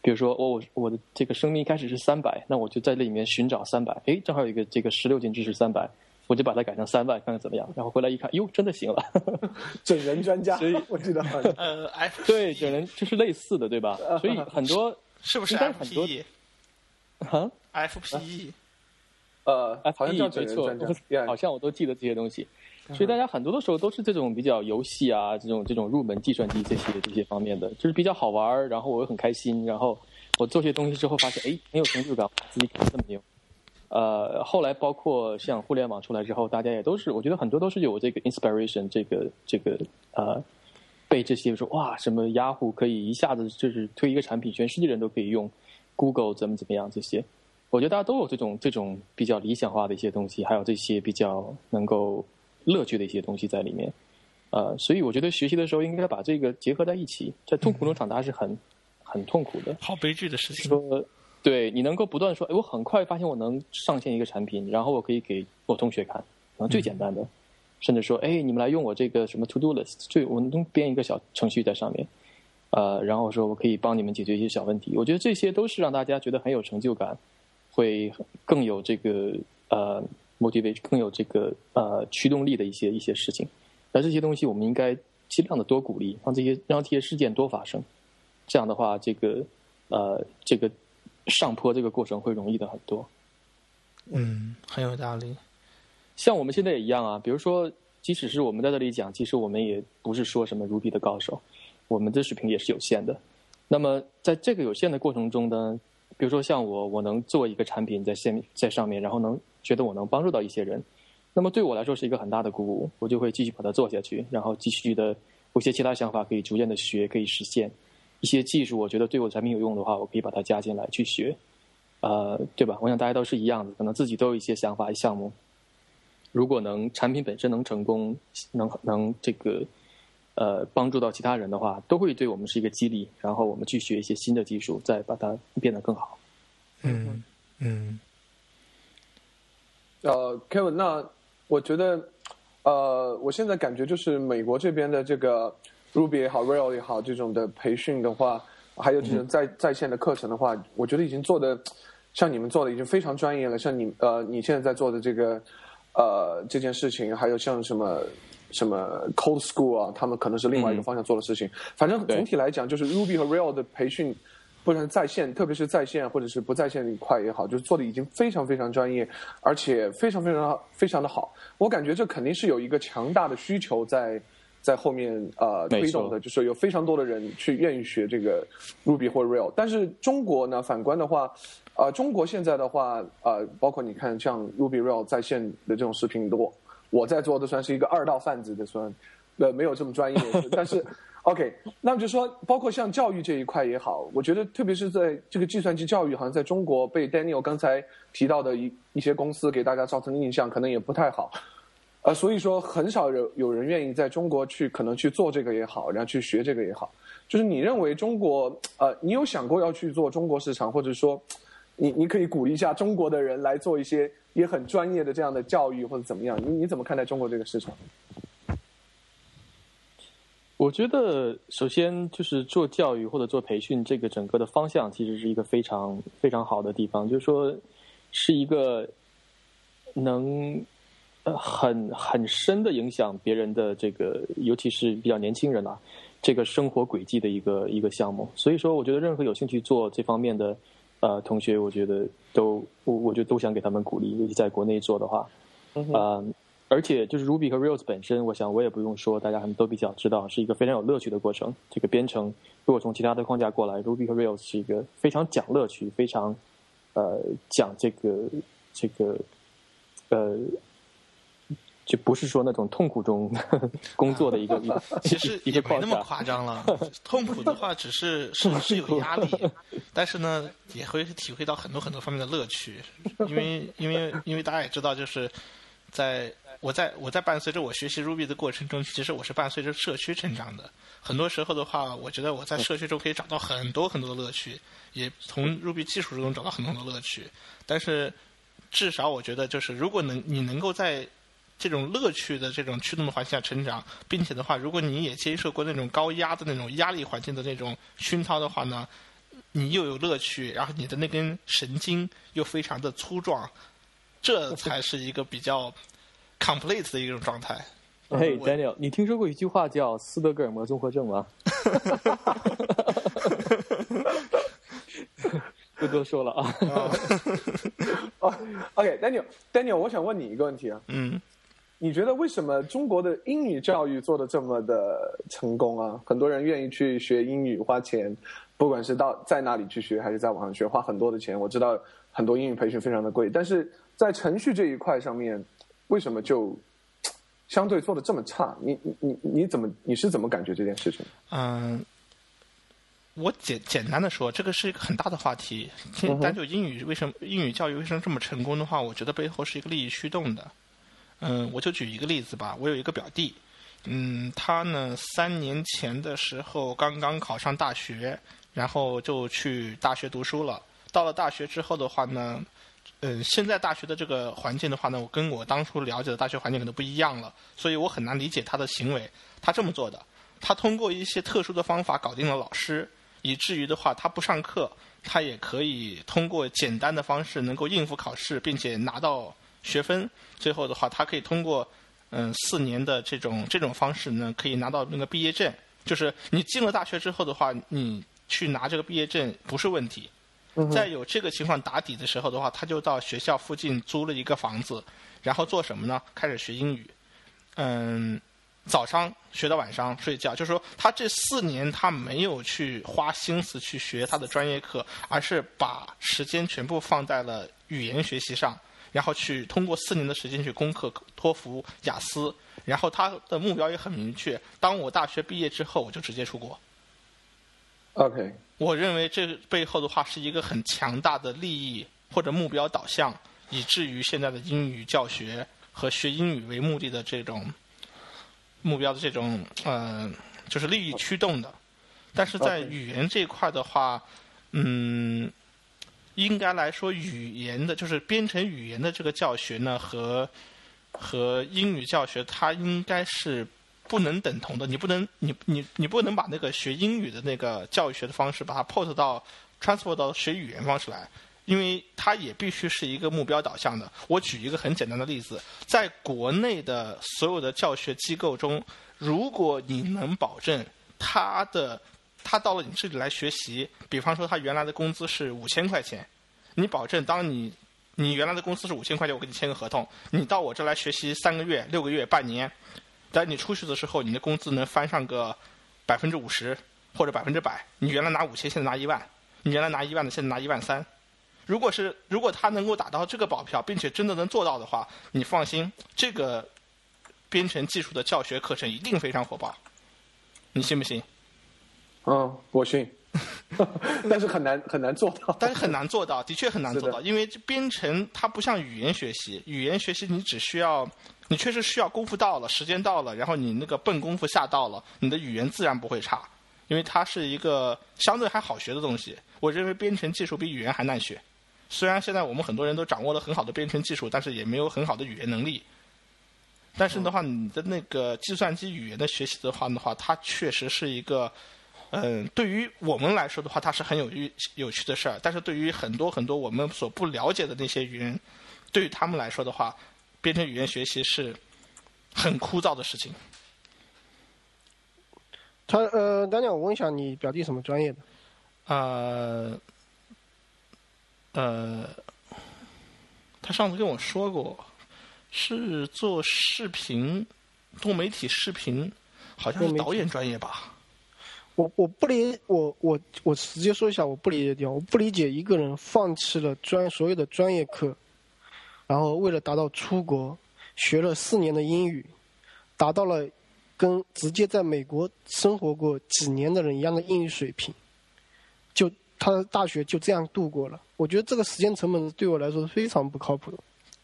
比如说，我我我的这个生命一开始是三百，那我就在里面寻找三百，哎，正好有一个这个十六进制是三百，我就把它改成三万，看看怎么样。然后回来一看，哟，真的行了，*laughs* 整人专家。所以 *laughs* 我记得，呃，F 对整人就是类似的，对吧？所以很多是不是 FPE？啊，FPE，呃，好像叫整人专家，*laughs* 好像我都记得这些东西。所以大家很多的时候都是这种比较游戏啊，这种这种入门计算机这些这些方面的，就是比较好玩儿然后我又很开心，然后我做些东西之后发现，哎，很有成就感，自己可以这么牛。呃，后来包括像互联网出来之后，大家也都是，我觉得很多都是有这个 inspiration，这个这个呃，被这些说哇，什么 Yahoo 可以一下子就是推一个产品，全世界人都可以用，Google 怎么怎么样这些，我觉得大家都有这种这种比较理想化的一些东西，还有这些比较能够。乐趣的一些东西在里面，呃，所以我觉得学习的时候应该把这个结合在一起。在痛苦中长大是很很痛苦的，好悲剧的事情。说，对你能够不断说，哎，我很快发现我能上线一个产品，然后我可以给我同学看，然后最简单的，甚至说，哎，你们来用我这个什么 To Do List，最我能编一个小程序在上面，呃，然后说我可以帮你们解决一些小问题。我觉得这些都是让大家觉得很有成就感，会更有这个呃。motivate 更有这个呃驱动力的一些一些事情，那这些东西我们应该尽量的多鼓励，让这些让这些事件多发生，这样的话，这个呃这个上坡这个过程会容易的很多。嗯，很有道理。像我们现在也一样啊，比如说，即使是我们在这里讲，其实我们也不是说什么 Ruby 的高手，我们的水平也是有限的。那么在这个有限的过程中呢，比如说像我，我能做一个产品在线在上面，然后能。觉得我能帮助到一些人，那么对我来说是一个很大的鼓舞，我就会继续把它做下去，然后继续的有些其他想法可以逐渐的学，可以实现一些技术，我觉得对我产品有用的话，我可以把它加进来去学，呃，对吧？我想大家都是一样的，可能自己都有一些想法、项目，如果能产品本身能成功，能能这个呃帮助到其他人的话，都会对我们是一个激励，然后我们去学一些新的技术，再把它变得更好。嗯嗯。呃，Kevin，那我觉得，呃，我现在感觉就是美国这边的这个 Ruby 也好，Rail 也好，这种的培训的话，还有这种在在线的课程的话，我觉得已经做的像你们做的已经非常专业了。像你呃，你现在在做的这个呃这件事情，还有像什么什么 Cold School 啊，他们可能是另外一个方向做的事情。反正总体来讲，就是 Ruby 和 Rail 的培训，不管是在线，特别是在线或者是不在线的一块也好，就是做的已经非常非常专业，而且非常非常非常的好。我感觉这肯定是有一个强大的需求在在后面呃推动的，就是有非常多的人去愿意学这个 Ruby 或 Rail。但是中国呢，反观的话。呃，中国现在的话，呃，包括你看像 Ruby Rail 在线的这种视频，我我在做的算是一个二道贩子的算，呃，没有这么专业。但是，*laughs* OK，那么就说，包括像教育这一块也好，我觉得特别是在这个计算机教育，好像在中国被 Daniel 刚才提到的一一些公司给大家造成的印象，可能也不太好。呃，所以说很少有有人愿意在中国去可能去做这个也好，然后去学这个也好。就是你认为中国，呃，你有想过要去做中国市场，或者说？你你可以鼓励一下中国的人来做一些也很专业的这样的教育或者怎么样？你你怎么看待中国这个市场？我觉得首先就是做教育或者做培训，这个整个的方向其实是一个非常非常好的地方，就是说是一个能很很深的影响别人的这个，尤其是比较年轻人啊，这个生活轨迹的一个一个项目。所以说，我觉得任何有兴趣做这方面的。呃，同学，我觉得都我我就都想给他们鼓励，尤其在国内做的话，啊，而且就是 Ruby 和 Rails 本身，我想我也不用说，大家可能都比较知道，是一个非常有乐趣的过程。这个编程如果从其他的框架过来，Ruby 和 Rails 是一个非常讲乐趣、非常呃讲这个这个呃。就不是说那种痛苦中 *laughs* 工作的一个，*laughs* 其实也没那么夸张了。痛苦的话，只是是是有 *laughs* 压力，但是呢，也会体会到很多很多方面的乐趣。因为因为因为大家也知道，就是在我在我在伴随着我学习 Ruby 的过程中，其实我是伴随着社区成长的。很多时候的话，我觉得我在社区中可以找到很多很多的乐趣，也从 Ruby 技术中找到很多的乐趣。但是至少我觉得，就是如果能你能够在这种乐趣的这种驱动的环境下成长，并且的话，如果你也接受过那种高压的那种压力环境的那种熏陶的话呢，你又有乐趣，然后你的那根神经又非常的粗壮，这才 *laughs* 是一个比较 complete 的一种状态。嘿，Daniel，你听说过一句话叫斯德哥尔摩综合症吗？*laughs* *laughs* 不多说了啊。哦，OK，Daniel，Daniel，我想问你一个问题啊。嗯。你觉得为什么中国的英语教育做的这么的成功啊？很多人愿意去学英语，花钱，不管是到在哪里去学，还是在网上学，花很多的钱。我知道很多英语培训非常的贵，但是在程序这一块上面，为什么就相对做的这么差？你你你你怎么你是怎么感觉这件事情？嗯，我简简单的说，这个是一个很大的话题。单就英语为什么英语教育为什么这么成功的话，我觉得背后是一个利益驱动的。嗯，我就举一个例子吧。我有一个表弟，嗯，他呢三年前的时候刚刚考上大学，然后就去大学读书了。到了大学之后的话呢，嗯，现在大学的这个环境的话呢，我跟我当初了解的大学环境可能不一样了，所以我很难理解他的行为。他这么做的，他通过一些特殊的方法搞定了老师，以至于的话，他不上课，他也可以通过简单的方式能够应付考试，并且拿到。学分最后的话，他可以通过嗯四年的这种这种方式呢，可以拿到那个毕业证。就是你进了大学之后的话，你去拿这个毕业证不是问题。在有这个情况打底的时候的话，他就到学校附近租了一个房子，然后做什么呢？开始学英语。嗯，早上学到晚上睡觉，就是说他这四年他没有去花心思去学他的专业课，而是把时间全部放在了语言学习上。然后去通过四年的时间去攻克托福、雅思，然后他的目标也很明确。当我大学毕业之后，我就直接出国。OK，我认为这背后的话是一个很强大的利益或者目标导向，以至于现在的英语教学和学英语为目的的这种目标的这种嗯，就是利益驱动的。但是在语言这一块的话，嗯。应该来说，语言的，就是编程语言的这个教学呢，和和英语教学，它应该是不能等同的。你不能，你你你不能把那个学英语的那个教育学的方式，把它 port 到 transfer 到学语言方式来。因为它也必须是一个目标导向的。我举一个很简单的例子，在国内的所有的教学机构中，如果你能保证它的他到了你这里来学习，比方说他原来的工资是五千块钱，你保证当你你原来的工资是五千块钱，我给你签个合同，你到我这来学习三个月、六个月、半年，等你出去的时候，你的工资能翻上个百分之五十或者百分之百。你原来拿五千，现在拿一万；你原来拿一万的，现在拿一万三。如果是如果他能够打到这个保票，并且真的能做到的话，你放心，这个编程技术的教学课程一定非常火爆。你信不信？嗯，我信，*laughs* 但是很难很难做到。但是很难做到，的确很难做到，因为编程它不像语言学习，语言学习你只需要，你确实需要功夫到了，时间到了，然后你那个笨功夫下到了，你的语言自然不会差，因为它是一个相对还好学的东西。我认为编程技术比语言还难学。虽然现在我们很多人都掌握了很好的编程技术，但是也没有很好的语言能力。但是的话，你的那个计算机语言的学习的话的话，它确实是一个，嗯，对于我们来说的话，它是很有趣有趣的事儿。但是对于很多很多我们所不了解的那些语言，对于他们来说的话，编程语言学习是很枯燥的事情。他呃，丹尼，我问一下，你表弟什么专业的？呃。呃，他上次跟我说过，是做视频、多媒体视频，好像是导演专业吧。我我不理我我我直接说一下，我不理解掉，我不理解一个人放弃了专所有的专业课，然后为了达到出国学了四年的英语，达到了跟直接在美国生活过几年的人一样的英语水平，就。他的大学就这样度过了，我觉得这个时间成本对我来说是非常不靠谱的。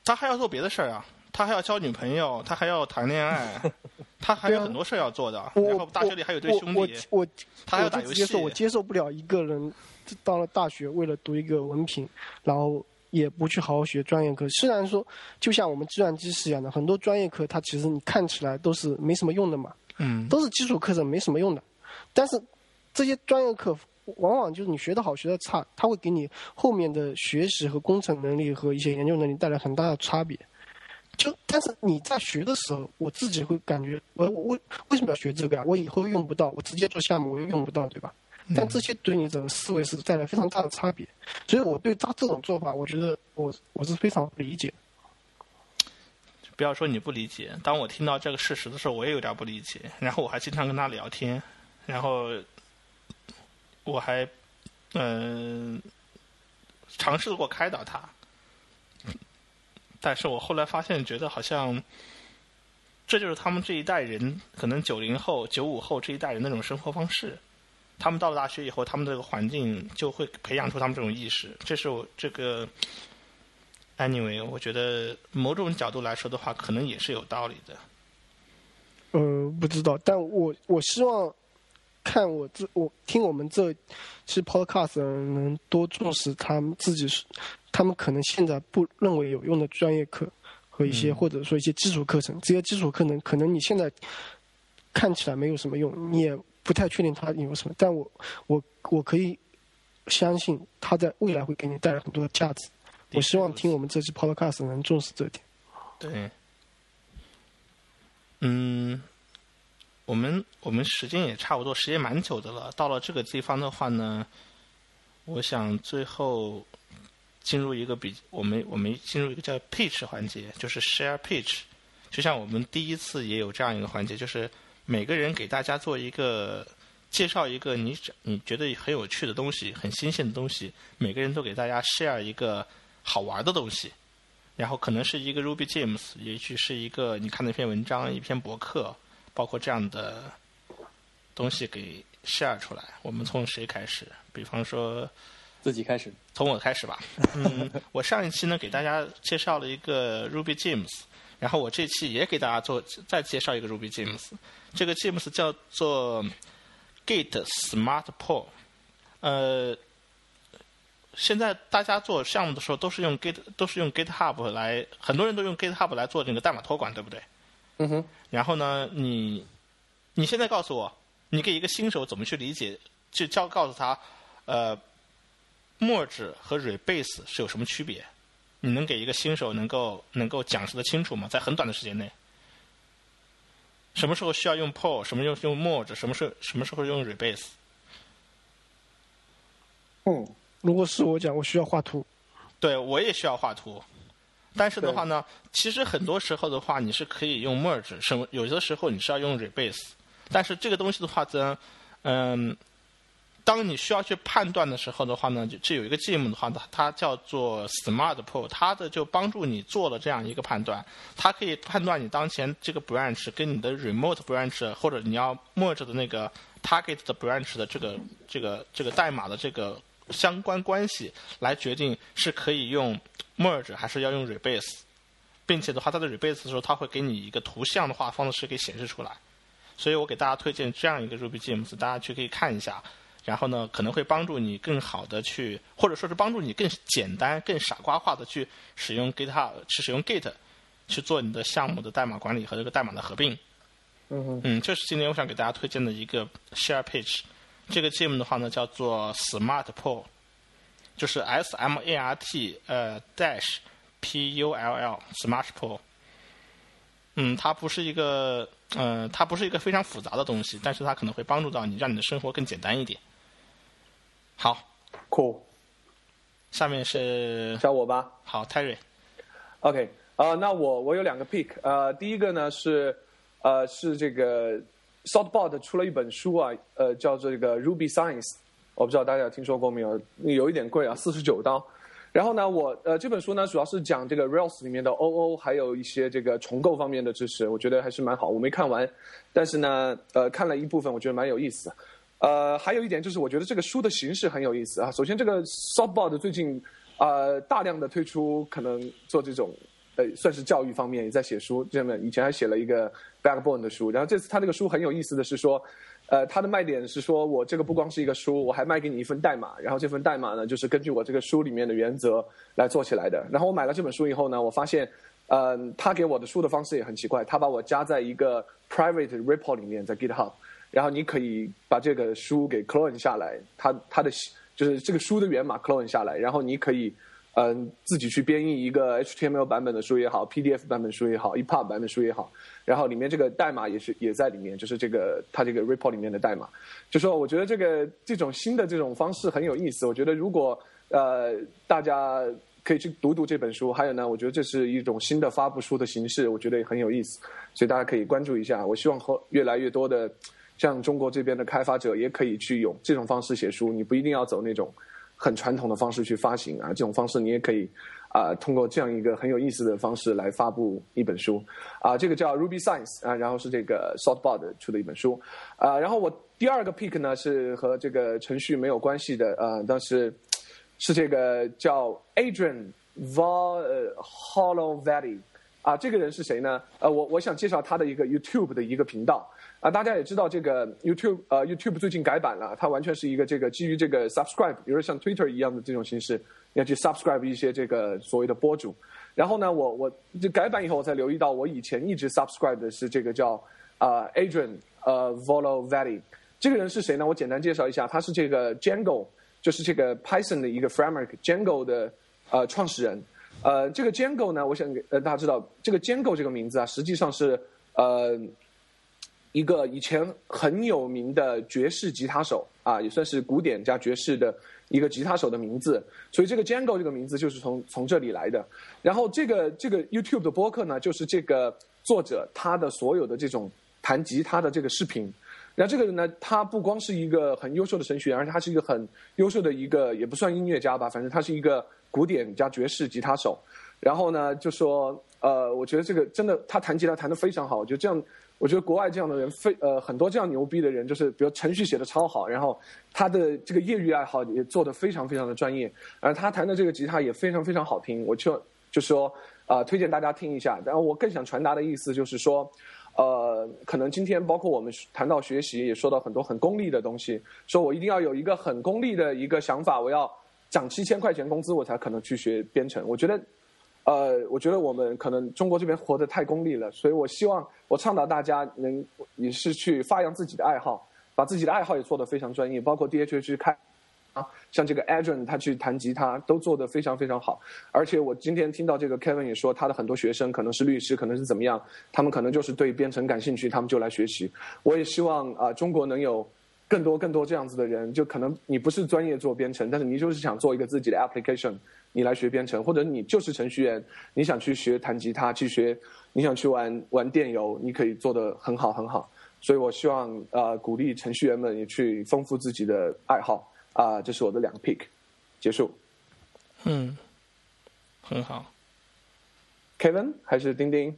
他还要做别的事儿啊，他还要交女朋友，他还要谈恋爱，*laughs* 他还有很多事儿要做的。然后大学里还有对兄弟，我他还要打游戏。我接受不了一个人到了大学为了读一个文凭，然后也不去好好学专业课。虽然说，就像我们计算机是一样的，很多专业课它其实你看起来都是没什么用的嘛，嗯，都是基础课程没什么用的，但是这些专业课。往往就是你学的好，学的差，它会给你后面的学习和工程能力和一些研究能力带来很大的差别。就但是你在学的时候，我自己会感觉，我我为为什么要学这个呀？我以后用不到，我直接做项目我又用不到，对吧？但这些对你整个思维是带来非常大的差别。所以我对他这种做法，我觉得我我是非常不理解。不要说你不理解，当我听到这个事实的时候，我也有点不理解。然后我还经常跟他聊天，然后。我还，嗯，尝试过开导他，但是我后来发现，觉得好像，这就是他们这一代人，可能九零后、九五后这一代人那种生活方式。他们到了大学以后，他们这个环境就会培养出他们这种意识。这是我这个，anyway，我觉得某种角度来说的话，可能也是有道理的。呃，不知道，但我我希望。看我这，我听我们这期 podcast 能多重视他们自己，他们可能现在不认为有用的专业课和一些或者说一些基础课程，这些基础课程可能你现在看起来没有什么用，你也不太确定它有什么，但我我我可以相信它在未来会给你带来很多的价值。我希望听我们这期 podcast 能重视这点。对，嗯。我们我们时间也差不多，时间蛮久的了。到了这个地方的话呢，我想最后进入一个比我们我们进入一个叫 pitch 环节，就是 share pitch。就像我们第一次也有这样一个环节，就是每个人给大家做一个介绍，一个你你觉得很有趣的东西，很新鲜的东西，每个人都给大家 share 一个好玩的东西。然后可能是一个 Ruby James，也许是一个你看的一篇文章，一篇博客。包括这样的东西给 share 出来，我们从谁开始？比方说自己开始，从我开始吧。嗯，*laughs* 我上一期呢给大家介绍了一个 Ruby Gems，然后我这期也给大家做再介绍一个 Ruby Gems。这个 Gems 叫做 Git Smart Pull。呃，现在大家做项目的时候都是用 Git 都是用 GitHub 来，很多人都用 GitHub 来做那个代码托管，对不对？嗯哼，然后呢？你你现在告诉我，你给一个新手怎么去理解？就教告诉他，呃，merge 和 rebase 是有什么区别？你能给一个新手能够能够讲述的清楚吗？在很短的时间内，什么时候需要用 pull，什么时候用 merge，什么时候什么时候用 rebase？嗯，如果是我讲，我需要画图。对我也需要画图，但是的话呢，其实很多时候的话，你是可以用 merge，什么有的时候你是要用 rebase，但是这个东西的话呢，嗯。当你需要去判断的时候的话呢，就这有一个 GIM 的话，它它叫做 Smart Pull，它的就帮助你做了这样一个判断，它可以判断你当前这个 branch 跟你的 remote branch 或者你要 merge 的那个 target 的 branch 的这个这个这个代码的这个相关关系，来决定是可以用 merge 还是要用 rebase，并且的话，它的 rebase 的时候，它会给你一个图像的话方式给显示出来，所以我给大家推荐这样一个 Ruby GIMs，大家去可以看一下。然后呢，可能会帮助你更好的去，或者说是帮助你更简单、更傻瓜化的去使用 GitHub，去使用 Git，去做你的项目的代码管理和这个代码的合并。嗯嗯，这是今天我想给大家推荐的一个 Share Page。这个 Gem 的话呢，叫做 Smart Pull，就是 S M A R T 呃 Dash P U L L Smart Pull。嗯，它不是一个，嗯，它不是一个非常复杂的东西，但是它可能会帮助到你，让你的生活更简单一点。好，cool。下面是叫我吧。好，Terry。OK，呃，那我我有两个 pick，呃，第一个呢是，呃，是这个 Saltbot 出了一本书啊，呃，叫做这个 Ruby Science，我不知道大家有听说过没有？有一点贵啊，四十九刀。然后呢，我呃这本书呢主要是讲这个 Rails 里面的 OO，还有一些这个重构方面的知识，我觉得还是蛮好。我没看完，但是呢，呃，看了一部分，我觉得蛮有意思。呃，还有一点就是，我觉得这个书的形式很有意思啊。首先，这个 Softboard 最近呃大量的推出，可能做这种呃算是教育方面也在写书。这么以前还写了一个 Backbone 的书，然后这次他这个书很有意思的是说，呃，它的卖点是说我这个不光是一个书，我还卖给你一份代码，然后这份代码呢就是根据我这个书里面的原则来做起来的。然后我买了这本书以后呢，我发现，嗯，他给我的书的方式也很奇怪，他把我加在一个 private repo 里面，在 GitHub。然后你可以把这个书给 clone 下来，它它的就是这个书的源码 clone 下来，然后你可以嗯自己去编译一个 HTML 版本的书也好，PDF 版本书也好，EPUB 版本书也好，然后里面这个代码也是也在里面，就是这个它这个 report 里面的代码。就说我觉得这个这种新的这种方式很有意思，我觉得如果呃大家可以去读读这本书，还有呢，我觉得这是一种新的发布书的形式，我觉得也很有意思，所以大家可以关注一下。我希望和越来越多的。像中国这边的开发者也可以去用这种方式写书，你不一定要走那种很传统的方式去发行啊。这种方式你也可以啊，通过这样一个很有意思的方式来发布一本书啊。这个叫 Ruby Science 啊，然后是这个 Saltboard 出的一本书啊。然后我第二个 pick 呢是和这个程序没有关系的啊，但是是这个叫 Adrian Val Hollow Valley 啊。这个人是谁呢？呃，我我想介绍他的一个 YouTube 的一个频道。啊，大家也知道这个 YouTube，呃，YouTube 最近改版了，它完全是一个这个基于这个 subscribe，比如像 Twitter 一样的这种形式，要去 subscribe 一些这个所谓的博主。然后呢，我我这改版以后，我才留意到，我以前一直 subscribe 的是这个叫啊 Adrian 呃 Volo Valley。这个人是谁呢？我简单介绍一下，他是这个 Django，就是这个 Python 的一个 framework，Jango 的呃创始人。呃，这个 Django 呢，我想给呃大家知道，这个 Django 这个名字啊，实际上是呃。一个以前很有名的爵士吉他手啊，也算是古典加爵士的一个吉他手的名字，所以这个 Django 这个名字就是从从这里来的。然后这个这个 YouTube 的播客呢，就是这个作者他的所有的这种弹吉他的这个视频。然后这个人呢，他不光是一个很优秀的程序员，而且他是一个很优秀的一个也不算音乐家吧，反正他是一个古典加爵士吉他手。然后呢，就说呃，我觉得这个真的他弹吉他弹得非常好，我觉得这样。我觉得国外这样的人非呃很多这样牛逼的人，就是比如程序写的超好，然后他的这个业余爱好也做得非常非常的专业，而他弹的这个吉他也非常非常好听，我就就说啊推荐大家听一下。然后我更想传达的意思就是说，呃，可能今天包括我们谈到学习，也说到很多很功利的东西，说我一定要有一个很功利的一个想法，我要涨七千块钱工资我才可能去学编程。我觉得。呃，我觉得我们可能中国这边活得太功利了，所以我希望我倡导大家能也是去发扬自己的爱好，把自己的爱好也做得非常专业，包括 DHH 开像这个 Adrian 他去弹吉他都做得非常非常好。而且我今天听到这个 Kevin 也说，他的很多学生可能是律师，可能是怎么样，他们可能就是对编程感兴趣，他们就来学习。我也希望啊，中国能有更多更多这样子的人，就可能你不是专业做编程，但是你就是想做一个自己的 application，你来学编程，或者你就是程序员，你想去学弹吉他，去学，你想去玩玩电游，你可以做的很好很好。所以我希望啊，鼓励程序员们也去丰富自己的爱好啊，这是我的两个 pick，结束。嗯，很好。Kevin 还是丁丁？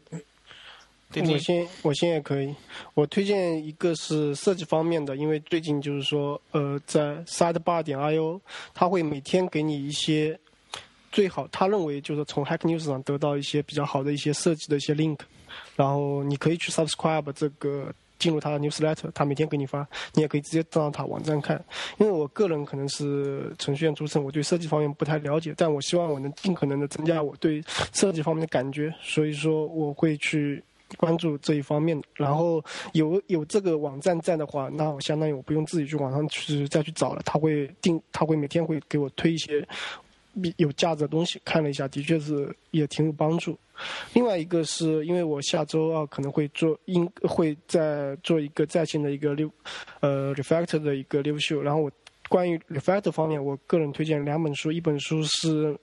丁丁我先我先也可以，我推荐一个是设计方面的，因为最近就是说，呃，在 sidebar 点 io，它会每天给你一些最好他认为就是从 Hack News 上得到一些比较好的一些设计的一些 link，然后你可以去 subscribe 这个进入他的 newsletter，他每天给你发，你也可以直接登到他网站看。因为我个人可能是程序员出身，我对设计方面不太了解，但我希望我能尽可能的增加我对设计方面的感觉，所以说我会去关注这一方面。然后有有这个网站在的话，那我相当于我不用自己去网上去再去找了，他会定，他会每天会给我推一些有价值的东西，看了一下，的确是也挺有帮助。另外一个是因为我下周二可能会做应会在做一个在线的一个六呃 refactor 的一个六秀，然后我关于 refactor 方面，我个人推荐两本书，一本书是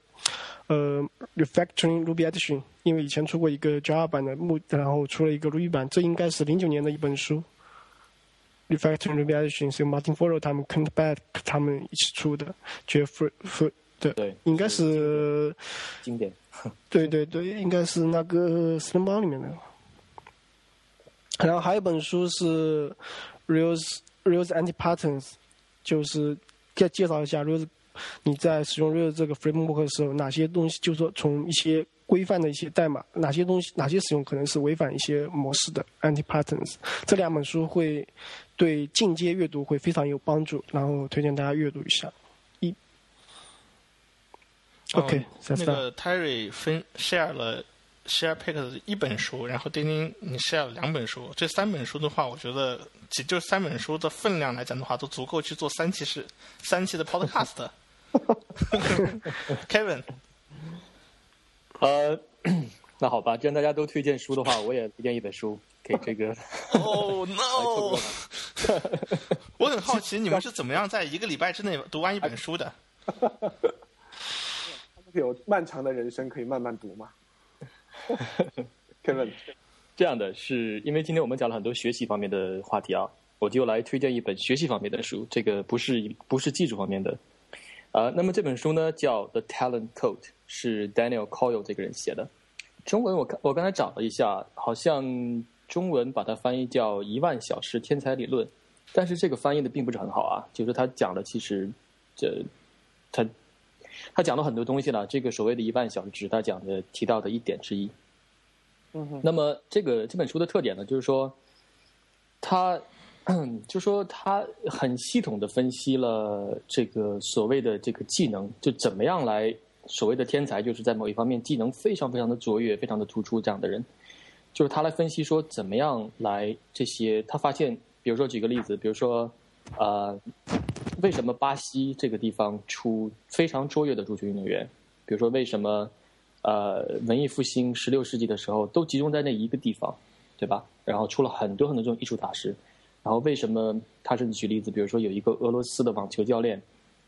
呃 refactoring Ruby Edition，因为以前出过一个 Java 版的目，然后出了一个 Ruby 版，这应该是零九年的一本书。refactoring Ruby Edition 是由 Martin f o r r o 他们 Kent Beck 他们一起出的，Jeff 对对，应该是经典。*laughs* 对对对，应该是那个四人帮里面的。然后还有一本书是 Rails Rails Anti Patterns，就是介介绍一下 Rails 你在使用 Rails 这个 framework 的时候，哪些东西，就是说从一些规范的一些代码，哪些东西哪些使用可能是违反一些模式的 Anti Patterns。这两本书会对进阶阅读会非常有帮助，然后推荐大家阅读一下。一 OK。那个 Terry 分 share 了 share pick 的一本书，然后丁丁你 share 了两本书，这三本书的话，我觉得其就三本书的分量来讲的话，都足够去做三期是三期的 podcast。*laughs* Kevin，*laughs* 呃，那好吧，既然大家都推荐书的话，我也推荐一本书给这个。哦 no！*laughs* 我很好奇你们是怎么样在一个礼拜之内读完一本书的？有漫长的人生可以慢慢读吗？*laughs* Kevin，这样的是因为今天我们讲了很多学习方面的话题啊，我就来推荐一本学习方面的书，这个不是不是技术方面的。啊、那么这本书呢叫《The Talent Code》，是 Daniel Coyle 这个人写的。中文我看我刚才找了一下，好像中文把它翻译叫《一万小时天才理论》，但是这个翻译的并不是很好啊，就是他讲的其实这他他讲了很多东西了，这个所谓的一万小时只是他讲的提到的一点之一。嗯哼，那么这个这本书的特点呢，就是说，他 *clears throat* 就说他很系统的分析了这个所谓的这个技能，就怎么样来所谓的天才，就是在某一方面技能非常非常的卓越、非常的突出这样的人，就是他来分析说怎么样来这些，他发现，比如说举个例子，比如说呃，为什么巴西这个地方出非常卓越的足球运动员？比如说为什么？呃，文艺复兴十六世纪的时候都集中在那一个地方，对吧？然后出了很多很多这种艺术大师。然后为什么他甚至举例子，比如说有一个俄罗斯的网球教练，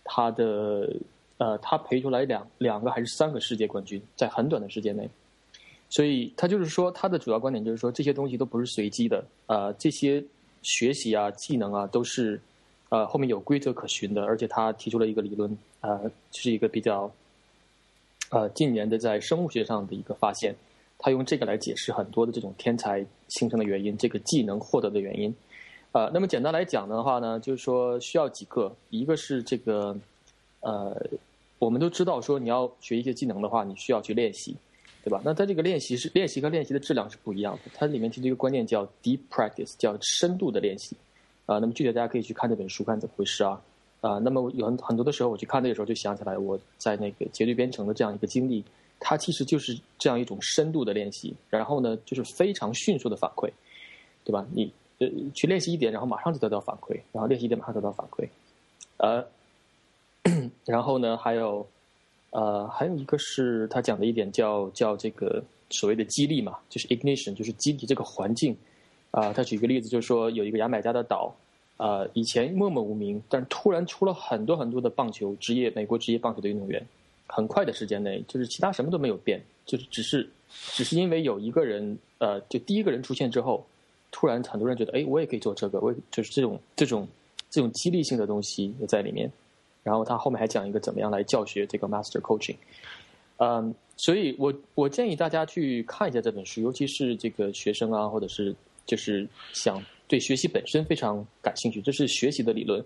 他的呃，他培出来两两个还是三个世界冠军，在很短的时间内。所以他就是说，他的主要观点就是说，这些东西都不是随机的，呃，这些学习啊、技能啊，都是呃后面有规则可循的。而且他提出了一个理论，呃，是一个比较。呃，近年的在生物学上的一个发现，他用这个来解释很多的这种天才形成的原因，这个技能获得的原因。呃，那么简单来讲的话呢，就是说需要几个，一个是这个，呃，我们都知道说你要学一些技能的话，你需要去练习，对吧？那它这个练习是练习和练习的质量是不一样的，它里面提出一个观念叫 deep practice，叫深度的练习。啊、那么具体大家可以去看这本书，看怎么回事啊。啊、那么有很很多的时候，我去看那个时候就想起来我在那个结对编程的这样一个经历，它其实就是这样一种深度的练习，然后呢，就是非常迅速的反馈，对吧？你呃去练习一点，然后马上就得到反馈，然后练习一点马上得到反馈，呃，*coughs* 然后呢，还有呃，还有一个是他讲的一点叫叫这个所谓的激励嘛，就是 ignition，就是激励这个环境。啊，他举个例子，就是说有一个牙买加的岛，呃，以前默默无名，但突然出了很多很多的棒球职业美国职业棒球的运动员，很快的时间内，就是其他什么都没有变，就是只是只是因为有一个人，呃，就第一个人出现之后，突然很多人觉得，哎，我也可以做这个，我就是这种这种这种激励性的东西也在里面。然后他后面还讲一个怎么样来教学这个 master coaching，嗯，所以我我建议大家去看一下这本书，尤其是这个学生啊，或者是。就是想对学习本身非常感兴趣，这是学习的理论。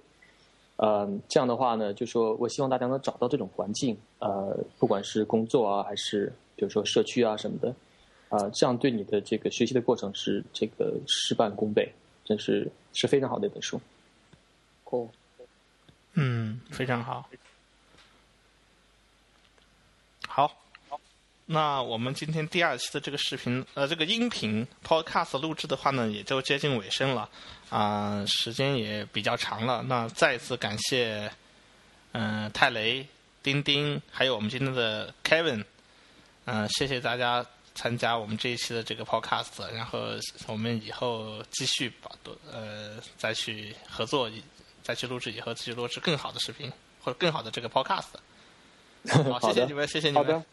嗯，这样的话呢，就说我希望大家能找到这种环境，呃，不管是工作啊，还是比如说社区啊什么的，啊，这样对你的这个学习的过程是这个事半功倍，真是是非常好的一本书。哦，嗯，非常，好。那我们今天第二期的这个视频，呃，这个音频 podcast 录制的话呢，也就接近尾声了，啊，时间也比较长了。那再一次感谢，嗯，泰雷、丁丁，还有我们今天的 Kevin，嗯，谢谢大家参加我们这一期的这个 podcast。然后我们以后继续把呃再去合作，再去录制以后继续录制更好的视频或者更好的这个 podcast。*laughs* 好，谢谢你们，谢谢你们。